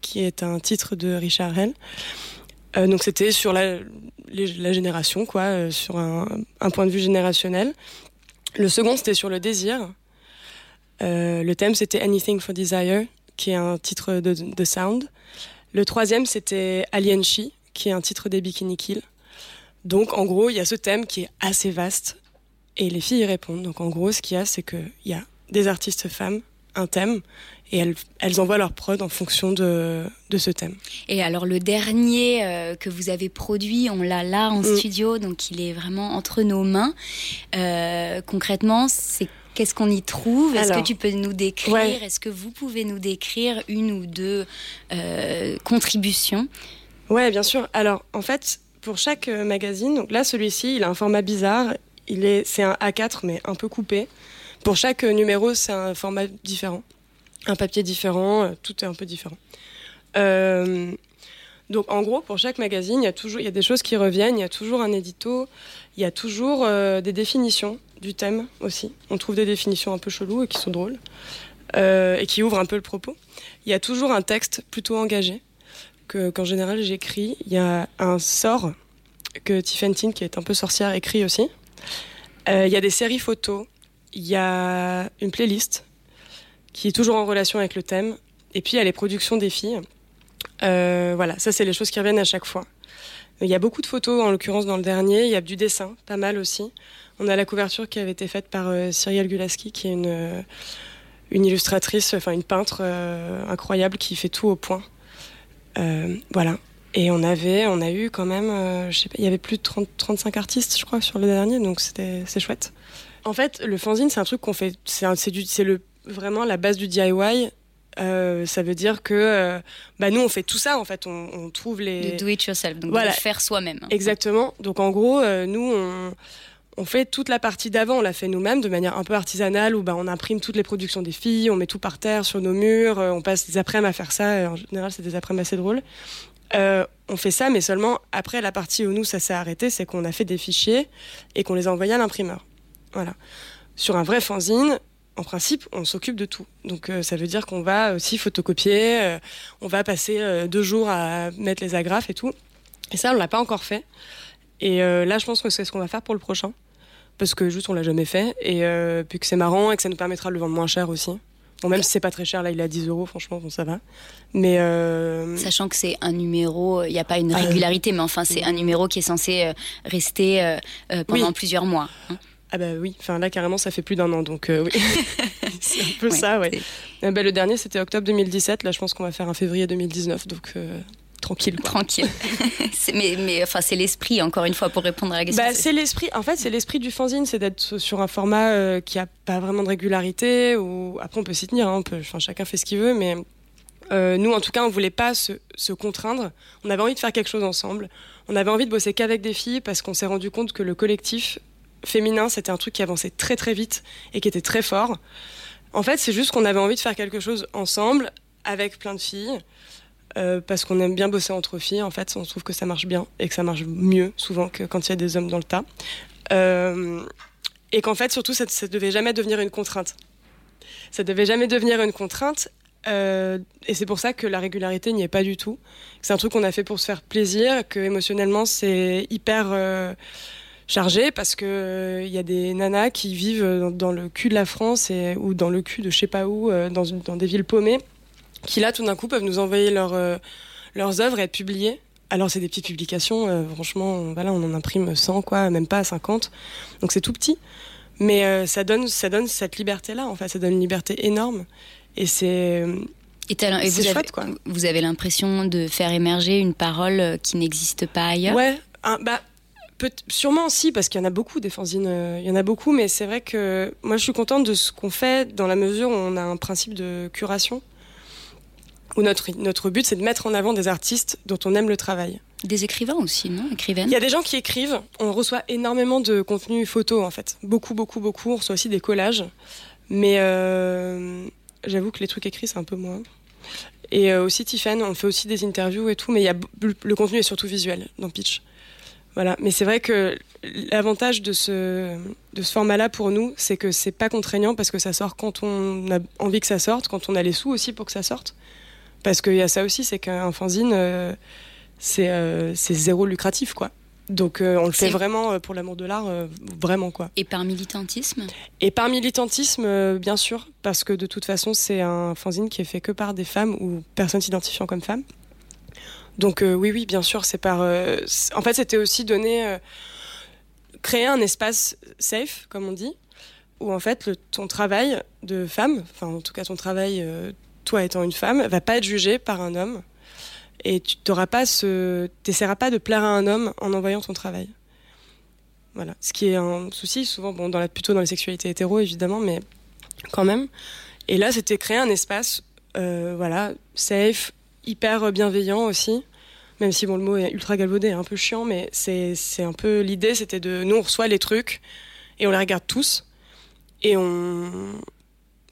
qui est un titre de Richard Hell. Euh, donc c'était sur la, génération, quoi, sur un, point de vue générationnel. Le second c'était sur le désir. le thème c'était Anything for Desire, qui est un titre de, de Sound. Le troisième c'était Alien She, qui est un titre des Bikini Kill. Donc en gros, il y a ce thème qui est assez vaste et les filles y répondent. Donc en gros, ce qu'il y a, c'est qu'il y a des artistes femmes, un thème, et elles, elles envoient leur prod en fonction de, de ce thème. Et alors le dernier euh, que vous avez produit, on l'a là en mm. studio, donc il est vraiment entre nos mains. Euh, concrètement, c'est Qu'est-ce qu'on y trouve? Est-ce que tu peux nous décrire? Est-ce que vous pouvez nous décrire une ou deux euh, contributions? Ouais, bien sûr. Alors, en fait, pour chaque magazine, donc là, celui-ci, il a un format bizarre il est, c'est un A4 mais un peu coupé. Pour chaque numéro, c'est un format différent, un papier différent, euh, tout est un peu différent. Euh, donc en gros, pour chaque magazine, il y a toujours, il y a des choses qui reviennent, il y a toujours un édito, il y a toujours euh, des définitions du thème aussi. On trouve des définitions un peu cheloues et qui sont drôles et qui ouvrent un peu le propos. Il y a toujours un texte plutôt engagé que qu'en général j'écris. Il y a un sort que Tiffany, qui est un peu sorcière, écrit aussi. Euh, il y a des séries photos, il y a une playlist qui est toujours en relation avec le thème, et puis il y a les productions des filles. Euh, voilà, ça c'est les choses qui reviennent à chaque fois. Il y a beaucoup de photos, en l'occurrence dans le dernier. Il y a du dessin, pas mal aussi. On a la couverture qui avait été faite par euh, Cyrielle Gulaski, qui est une, une illustratrice, enfin une peintre incroyable qui fait tout au point. voilà. Et on avait, on a eu quand même, euh, je sais pas, il y avait plus de 30, 35 artistes, je crois, sur le dernier, donc c'était, c'est chouette. En fait, le fanzine, c'est un truc qu'on fait, c'est, le, vraiment la base du DIY. Euh, ça veut dire que euh, bah nous on fait tout ça en fait on, on trouve les do it yourself donc voilà. faire soi-même exactement donc en gros nous on, on fait toute la partie d'avant, on la fait nous-mêmes de manière un peu artisanale où bah, on imprime toutes les productions des filles, on met tout par terre sur nos murs, on passe des après-midi à faire ça. En général, c'est des après-midi assez drôles. Euh, on fait ça, mais seulement après la partie où nous, ça s'est arrêté, c'est qu'on a fait des fichiers et qu'on les a envoyés à l'imprimeur. Voilà. Sur un vrai fanzine, en principe, on s'occupe de tout. Donc euh, ça veut dire qu'on va aussi photocopier, euh, on va passer deux jours à mettre les agrafes et tout. Et ça, on l'a pas encore fait. Et là, je pense que c'est ce qu'on va faire pour le prochain. Parce que juste, on l'a jamais fait. Et puis que c'est marrant et que ça nous permettra de le vendre moins cher aussi. Bon, même si c'est pas très cher, là, il est à 10 euros, franchement, bon, ça va. Mais. euh, Sachant que c'est un numéro, il n'y a pas une Ah, régularité, mais enfin, c'est un numéro qui est censé euh, rester euh, euh, pendant Oui. plusieurs mois. hein. Ah bah oui, enfin là carrément ça fait plus d'un an donc euh, oui. c'est un peu Ouais, ça ouais. Euh, bah, le dernier c'était octobre 2017, là je pense qu'on va faire un février 2019 donc euh, tranquille quoi. Tranquille. Mais mais enfin, c'est l'esprit, encore une fois, pour répondre à la question. Bah, c'est l'esprit, en fait c'est l'esprit du fanzine, c'est d'être sur un format euh, qui a pas vraiment de régularité ou après on peut s'y tenir, hein, on peut- enfin chacun fait ce qu'il veut mais euh, nous en tout cas on voulait pas se, se contraindre, on avait envie de faire quelque chose ensemble, on avait envie de bosser qu'avec des filles parce qu'on s'est rendu compte que le collectif féminin, c'était un truc qui avançait très très vite et qui était très fort. En fait, c'est juste qu'on avait envie de faire quelque chose ensemble avec plein de filles. Euh, parce qu'on aime bien bosser entre filles, en fait, on trouve que ça marche bien et que ça marche mieux souvent que quand il y a des hommes dans le tas. Euh, et qu'en fait, surtout, ça, ça devait jamais devenir une contrainte. Ça devait jamais devenir une contrainte. euh, et c'est pour ça que la régularité n'y est pas du tout. C'est un truc qu'on a fait pour se faire plaisir, que émotionnellement c'est hyper chargé parce que il y a des nanas qui vivent dans, le cul de la France ou dans le cul de je sais pas où, dans des villes paumées, qui là tout d'un coup peuvent nous envoyer leurs euh, leurs œuvres et être publiées. Alors c'est des petites publications, euh, franchement, voilà, on en imprime 100 quoi, même pas 50, donc c'est tout petit. Mais euh, ça donne ça donne cette liberté là, en fait, ça donne une liberté énorme. Et c'est Et, avez, chouette, quoi. vous avez l'impression de faire émerger une parole qui n'existe pas ailleurs? Ouais, un- bah, peut sûrement aussi, parce qu'il y en a beaucoup des fanzines, euh, il y en a beaucoup, mais c'est vrai que moi je suis contente de ce qu'on fait dans la mesure où on a un principe de curation, où notre, notre but c'est de mettre en avant des artistes dont on aime le travail. Des écrivains aussi, non Écrivaines Il y a des gens qui écrivent, on reçoit énormément de contenu photo en fait, beaucoup, beaucoup, beaucoup, on reçoit aussi des collages, mais euh, j'avoue que les trucs écrits c'est un peu moins. Et euh, aussi Tiffen, on fait aussi des interviews et tout, mais il y a, b- le contenu est surtout visuel dans Pitch. Voilà, mais c'est vrai que l'avantage de ce, de ce format-là pour nous, c'est que c'est pas contraignant parce que ça sort quand on a envie que ça sorte, quand on a les sous aussi pour que ça sorte. Parce qu'il y a ça aussi, c'est qu'un fanzine, euh, c'est euh, c'est zéro lucratif, quoi. Donc euh, on le fait vraiment pour l'amour de l'art, vraiment, quoi. Et par militantisme? Et par militantisme, bien sûr, parce que de toute façon, c'est un fanzine qui est fait que par des femmes ou personnes s'identifiant comme femmes. Donc oui, oui, bien sûr, c'est par. en fait, c'était aussi donner, créer un espace safe, comme on dit, où en fait le- ton travail de femme, enfin en tout cas ton travail, euh, toi étant une femme, va pas être jugé par un homme, et tu t'auras pas ce, pas de plaire à un homme en envoyant ton travail. Voilà, ce qui est un souci souvent, bon, dans la, plutôt dans les sexualités hétéro évidemment, mais quand même. Et là, c'était créer un espace, euh, voilà, safe, hyper bienveillant aussi. Même si bon, le mot est ultra galvaudé, un peu chiant, mais c'est un peu l'idée, c'était de nous on reçoit les trucs et on les regarde tous et on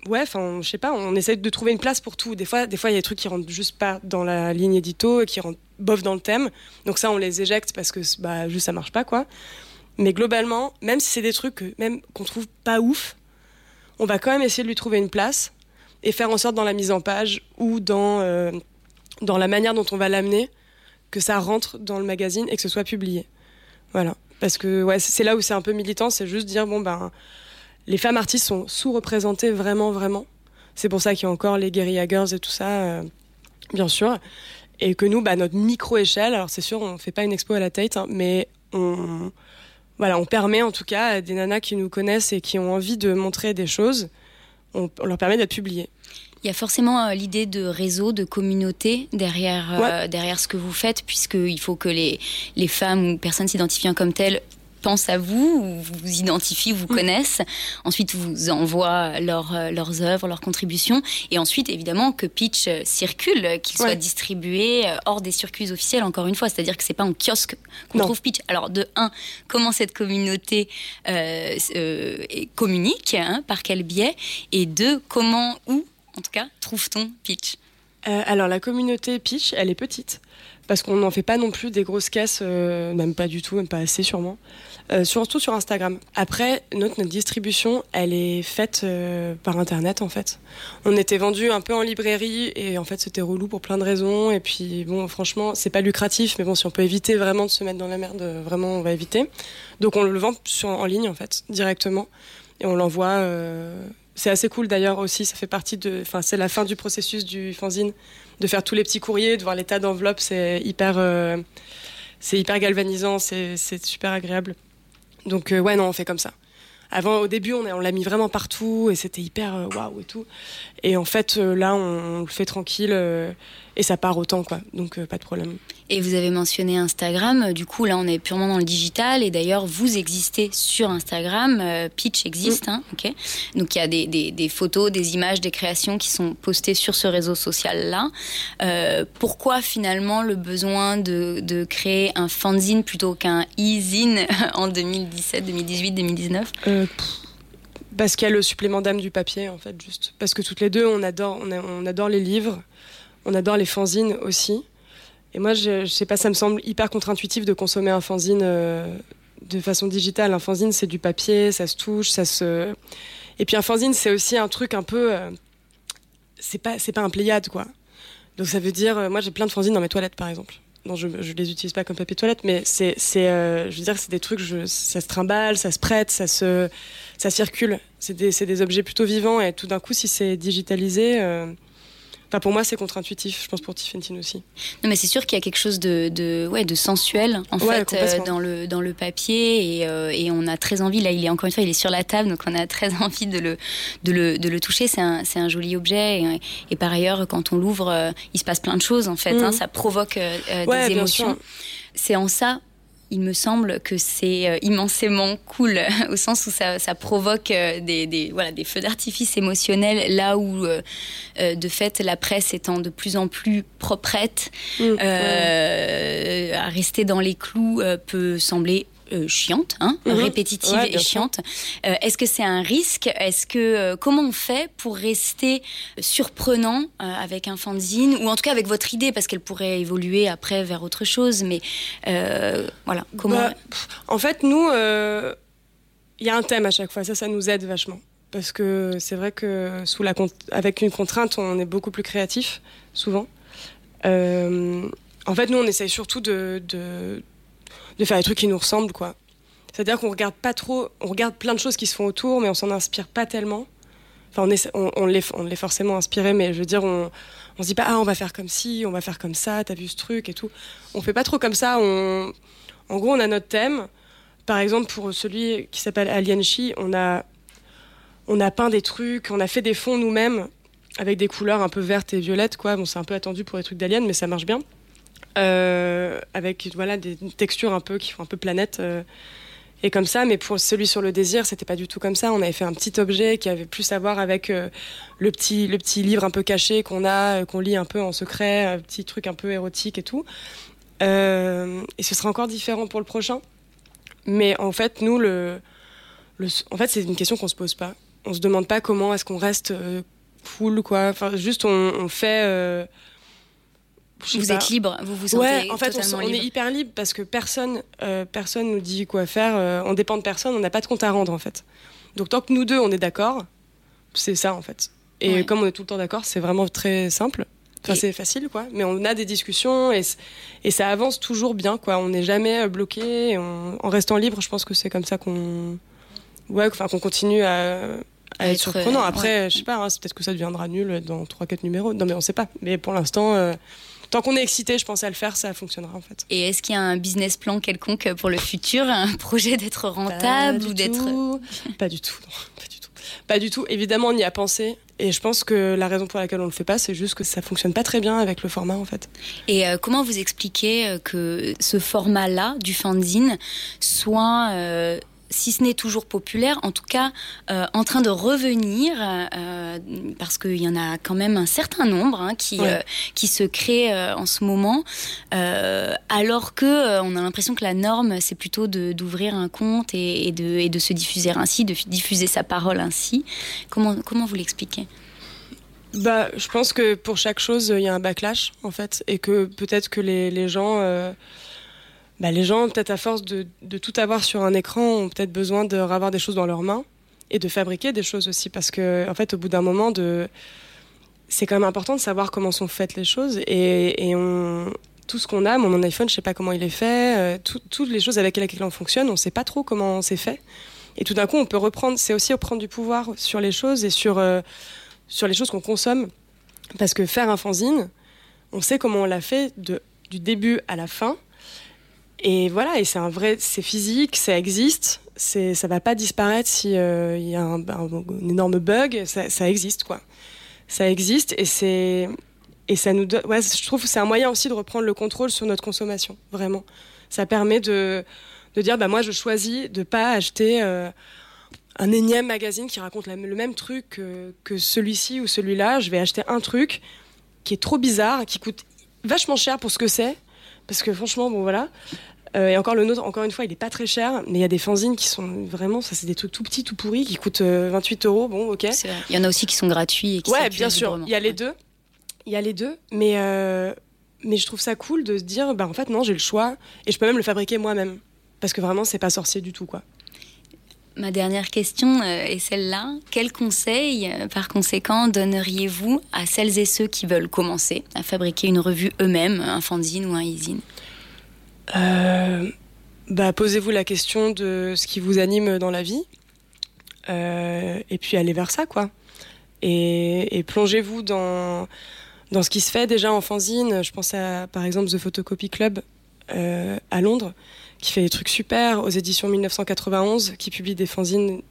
ouais, enfin, je sais pas, on essaie de trouver une place pour tout. Des fois, des fois, il y a des trucs qui rentrent juste pas dans la ligne édito et qui rentrent bof dans le thème. Donc ça, on les éjecte parce que bah juste ça marche pas quoi. Mais globalement, même si c'est des trucs même qu'on trouve pas ouf, on va quand même essayer de lui trouver une place et faire en sorte dans la mise en page ou dans euh, dans la manière dont on va l'amener que ça rentre dans le magazine et que ce soit publié. Voilà. Parce que ouais, c'est là où c'est un peu militant, c'est juste dire bon ben les femmes artistes sont sous-représentées vraiment vraiment. C'est pour ça qu'il y a encore les guerrilla girls et tout ça, euh, bien sûr. Et que nous, bah, notre micro-échelle, alors c'est sûr, on fait pas une expo à la Tate, hein, mais on, voilà, on permet en tout cas à des nanas qui nous connaissent et qui ont envie de montrer des choses, on, on leur permet d'être publiées. Il y a forcément euh, l'idée de réseau, de communauté derrière, euh, derrière ce que vous faites, puisqu'il faut que les, les femmes ou personnes s'identifiant comme telles pensent à vous, ou vous identifient, vous connaissent, ensuite vous envoient leur, euh, leurs œuvres, leurs contributions, et ensuite évidemment que Pitch euh, circule, euh, qu'il soit distribué hors des circuits officiels, encore une fois, c'est-à-dire que c'est pas en kiosque qu'on trouve Pitch. Alors de un, comment cette communauté euh, euh, communique, hein, par quel biais, et deux, comment, où, en tout cas, trouve-t-on Pitch? Euh, alors la communauté Pitch, elle est petite parce qu'on n'en fait pas non plus des grosses caisses, euh, même pas du tout, même pas assez sûrement. Euh, surtout sur Instagram. Après, notre, notre distribution, elle est faite euh, par Internet en fait. On était vendu un peu en librairie et en fait c'était relou pour plein de raisons. Et puis bon, franchement, c'est pas lucratif, mais bon, si on peut éviter vraiment de se mettre dans la merde, vraiment on va éviter. Donc on le vend en ligne en fait, directement. Et on l'envoie. C'est assez cool d'ailleurs aussi, ça fait partie de. Enfin, c'est la fin du processus du fanzine, de faire tous les petits courriers, de voir les tas d'enveloppes, c'est hyper. euh, c'est hyper galvanisant, c'est super agréable. Donc euh, ouais non on fait comme ça. Avant au début on, on l'a mis vraiment partout et c'était hyper euh, waouh et tout. Et en fait là on, le fait tranquille et ça part autant quoi. Donc euh, pas de problème. Et vous avez mentionné Instagram, euh, du coup là on est purement dans le digital et d'ailleurs vous existez sur Instagram, euh, Pitch existe, hein, ok Donc il y a des, des- des photos, des images, des créations qui sont postées sur ce réseau social-là. Euh, pourquoi finalement le besoin de, de créer un fanzine plutôt qu'un e-zine en 2017, 2018, 2019 Euh, pff, parce qu'il y a le supplément d'âme du papier en fait juste. Parce que toutes les deux on adore on, a- on adore les livres, on adore les fanzines aussi. Et moi je, je sais pas ça me semble hyper contre-intuitif de consommer un fanzine euh, de façon digitale. Un fanzine c'est du papier, ça se touche, ça se et puis un fanzine c'est aussi un truc un peu euh, c'est pas c'est pas un pléiade quoi. Donc ça veut dire euh, moi j'ai plein de fanzines dans mes toilettes par exemple. Non, je, je les utilise pas comme papier toilette, mais c'est, c'est, je veux dire, c'est des trucs, ça se trimballe, ça se prête, ça se, ça circule. C'est des, c'est des objets plutôt vivants et tout d'un coup, si c'est digitalisé, enfin pour moi, c'est contre-intuitif. Je pense pour Tiffany aussi. Non, mais c'est sûr qu'il y a quelque chose de, de, ouais, de sensuel en Ouais, fait euh, dans le dans le papier et, euh, et on a très envie. Là, il est encore une fois, il est sur la table, donc on a très envie de le de le, de le toucher. C'est un un joli objet et, et par ailleurs, quand on l'ouvre, euh, il se passe plein de choses en fait. Hein, ça provoque Ouais, des émotions. C'est en ça. Il me semble que c'est euh, immensément cool au sens où ça, ça provoque euh, des, des, voilà, des feux d'artifice émotionnels là où euh, de fait la presse étant de plus en plus proprette Mm, euh, à rester dans les clous peut sembler euh, chiante, hein, Mhm. répétitive Ouais, et chiante. Euh, Est-ce que c'est un risque? Est-ce que euh, comment on fait pour rester surprenant avec un fanzine? Ou en tout cas avec votre idée parce qu'elle pourrait évoluer après vers autre chose Mais voilà, comment Bah, En fait, nous, il y a un thème à chaque fois. Ça, ça nous aide vachement. Parce que c'est vrai que sous la avec une contrainte, on est beaucoup plus créatif, souvent. En fait, nous, on essaye surtout de, de, de faire des trucs qui nous ressemblent, quoi. C'est-à-dire qu'on regarde pas trop, on regarde plein de choses qui se font autour, mais on s'en inspire pas tellement. Enfin, on, on, on l'est forcément inspiré, mais je veux dire, on, on se dit pas, ah, on va faire comme ci, on va faire comme ça, t'as vu ce truc et tout. On fait pas trop comme ça. On, en gros, on a notre thème. Par exemple, pour celui qui s'appelle Alien Chi, on a, on a peint des trucs, on a fait des fonds nous-mêmes avec des couleurs un peu vertes et violettes, quoi. Bon, c'est un peu attendu pour les trucs d'Alien, mais ça marche bien. Euh, avec voilà des textures un peu qui font un peu planète euh, et comme ça. Mais pour celui sur le désir, c'était pas du tout comme ça. On avait fait un petit objet qui avait plus à voir avec euh, le petit le petit livre un peu caché qu'on a, euh, qu'on lit un peu en secret, un petit truc un peu érotique et tout. Euh, et ce sera encore différent pour le prochain. Mais en fait, nous, le, en fait, c'est une question qu'on se pose pas. On se demande pas comment est-ce qu'on reste euh, cool, quoi. Enfin, juste on, on fait. Vous pas. êtes libre, vous vous sentez Ouais, en fait, on, est hyper libre parce que personne, euh, personne nous dit quoi faire. euh, on dépend de personne, on n'a pas de compte à rendre en fait. Donc tant que nous deux, on est d'accord, c'est ça en fait. Et Ouais. comme on est tout le temps d'accord, c'est vraiment très simple. Enfin, c'est facile, quoi. Mais on a des discussions et, et ça avance toujours bien, quoi. On n'est jamais euh, bloqué. on- en restant libre, je pense que c'est comme ça qu'on, ouais, enfin qu'on continue à, à À être, être, surprenant. euh, Après, je sais pas, hein, peut-être que ça deviendra nul dans 3-4 numéros. Non, mais on sait pas. Mais pour l'instant, euh, tant qu'on est excité, je pense à le faire, ça fonctionnera en fait. Et est-ce qu'il y a un business plan quelconque pour le futur, un projet d'être rentable Pas ou du d'être tout. Pas du tout, non, pas du tout. Pas du tout. Évidemment, on y a pensé. Et je pense que la raison pour laquelle on le fait pas, c'est juste que ça fonctionne pas très bien avec le format, en fait. Et euh, comment vous expliquez euh, que ce format-là du fanzine soit, euh, si ce n'est toujours populaire, en tout cas euh, en train de revenir, euh, parce qu'il y en a quand même un certain nombre hein, qui, Ouais. euh, qui se créent en ce moment, alors que on a l'impression que la norme, c'est plutôt d'ouvrir un compte et, et de, et de se diffuser ainsi, de diffuser sa parole ainsi. Comment, comment vous l'expliquez? Bah, je pense que pour chaque chose, il y a un backlash, en fait, et que peut-être que les, les gens, bah, les gens, peut-être à force de, tout avoir sur un écran, ont peut-être besoin de avoir des choses dans leurs mains et de fabriquer des choses aussi, parce que, en fait, au bout d'un moment, c'est quand même important de savoir comment sont faites les choses, et, tout ce qu'on a, mon iPhone, je sais pas comment il est fait, euh, tout, toutes les choses avec lesquelles on fonctionne, on sait pas trop comment c'est fait, et tout d'un coup, on peut reprendre, c'est aussi reprendre du pouvoir sur les choses et sur euh, les choses qu'on consomme. Parce que faire un fanzine, on sait comment on l'a fait du début à la fin. Et voilà, et c'est un vrai, c'est physique, ça existe, c'est, ça va pas disparaître si il euh, y a un, énorme bug, ça, existe quoi. Ça existe et c'est et ça nous ouais, je trouve que c'est un moyen aussi de reprendre le contrôle sur notre consommation, vraiment. Ça permet de de dire bah moi je choisis de pas acheter euh, un énième magazine qui raconte le même truc que celui-ci ou celui-là. Je vais acheter un truc qui est trop bizarre, qui coûte vachement cher pour ce que c'est. Parce que franchement, bon voilà. Euh, et encore le nôtre, encore une fois, il est pas très cher, mais il y a des fanzines qui sont vraiment, ça c'est des trucs tout petits, tout pourris, qui coûtent euh, 28 euros. Bon, ok. Il y en a aussi qui sont gratuits et qui Ouais, bien sûr. Il y a les deux. Il y a les deux, mais euh, mais je trouve ça cool de se dire, bah en fait non, j'ai le choix et je peux même le fabriquer moi-même, parce que vraiment c'est pas sorcier du tout quoi. Ma dernière question euh, est celle-là. Quel conseil, euh, par conséquent, donneriez-vous à celles et ceux qui veulent commencer à fabriquer une revue eux-mêmes, un fanzine ou un euh, bah, Posez-vous la question de ce qui vous anime dans la vie. Euh, et puis allez vers ça, quoi. Et, plongez-vous dans, dans ce qui se fait déjà en fanzine. Je pense à, par exemple, The Photocopy Club euh, à Londres qui fait des trucs super aux éditions 1991, qui publie des fanzines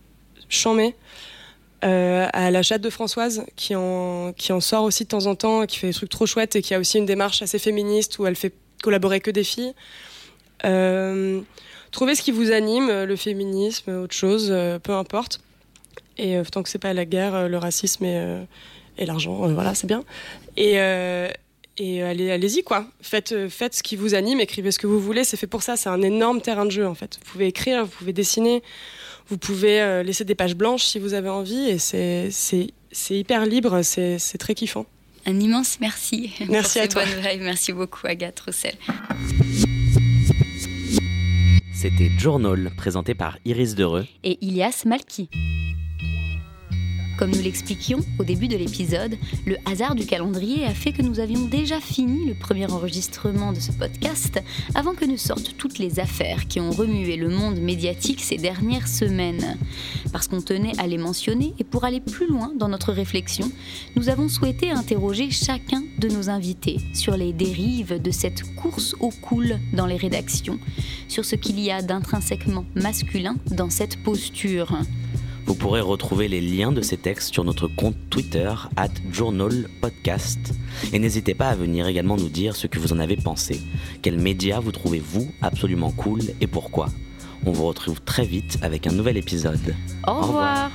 chamées. Euh, à la chatte de Françoise, qui en, qui en sort aussi de temps en temps, qui fait des trucs trop chouettes et qui a aussi une démarche assez féministe où elle fait collaborer que des filles. Euh, trouvez ce qui vous anime, le féminisme, autre chose, euh, peu importe. Et euh, tant que c'est pas la guerre, le racisme et, euh, l'argent, voilà, c'est bien. Et, et allez, allez-y quoi. Faites, faites ce qui vous anime, écrivez ce que vous voulez. C'est fait pour ça. C'est un énorme terrain de jeu en fait. Vous pouvez écrire, vous pouvez dessiner, vous pouvez euh, laisser des pages blanches si vous avez envie. Et c'est, hyper libre. C'est très kiffant. Un immense merci. Merci à toi. Merci beaucoup Agathe Roussel. C'était Journal, présenté par Iris Dereux et Ilias Malki. Comme nous l'expliquions au début de l'épisode, le hasard du calendrier a fait que nous avions déjà fini le premier enregistrement de ce podcast avant que ne sortent toutes les affaires qui ont remué le monde médiatique ces dernières semaines. Parce qu'on tenait à les mentionner et pour aller plus loin dans notre réflexion, nous avons souhaité interroger chacun de nos invités sur les dérives de cette course au cool dans les rédactions, sur ce qu'il y a d'intrinsèquement masculin dans cette posture. Vous pourrez retrouver les liens de ces textes sur notre compte Twitter, at Journal Podcast. Et n'hésitez pas à venir également nous dire ce que vous en avez pensé. Quels médias vous trouvez-vous absolument cool et pourquoi? On vous retrouve très vite avec un nouvel épisode. Au revoir. Au revoir.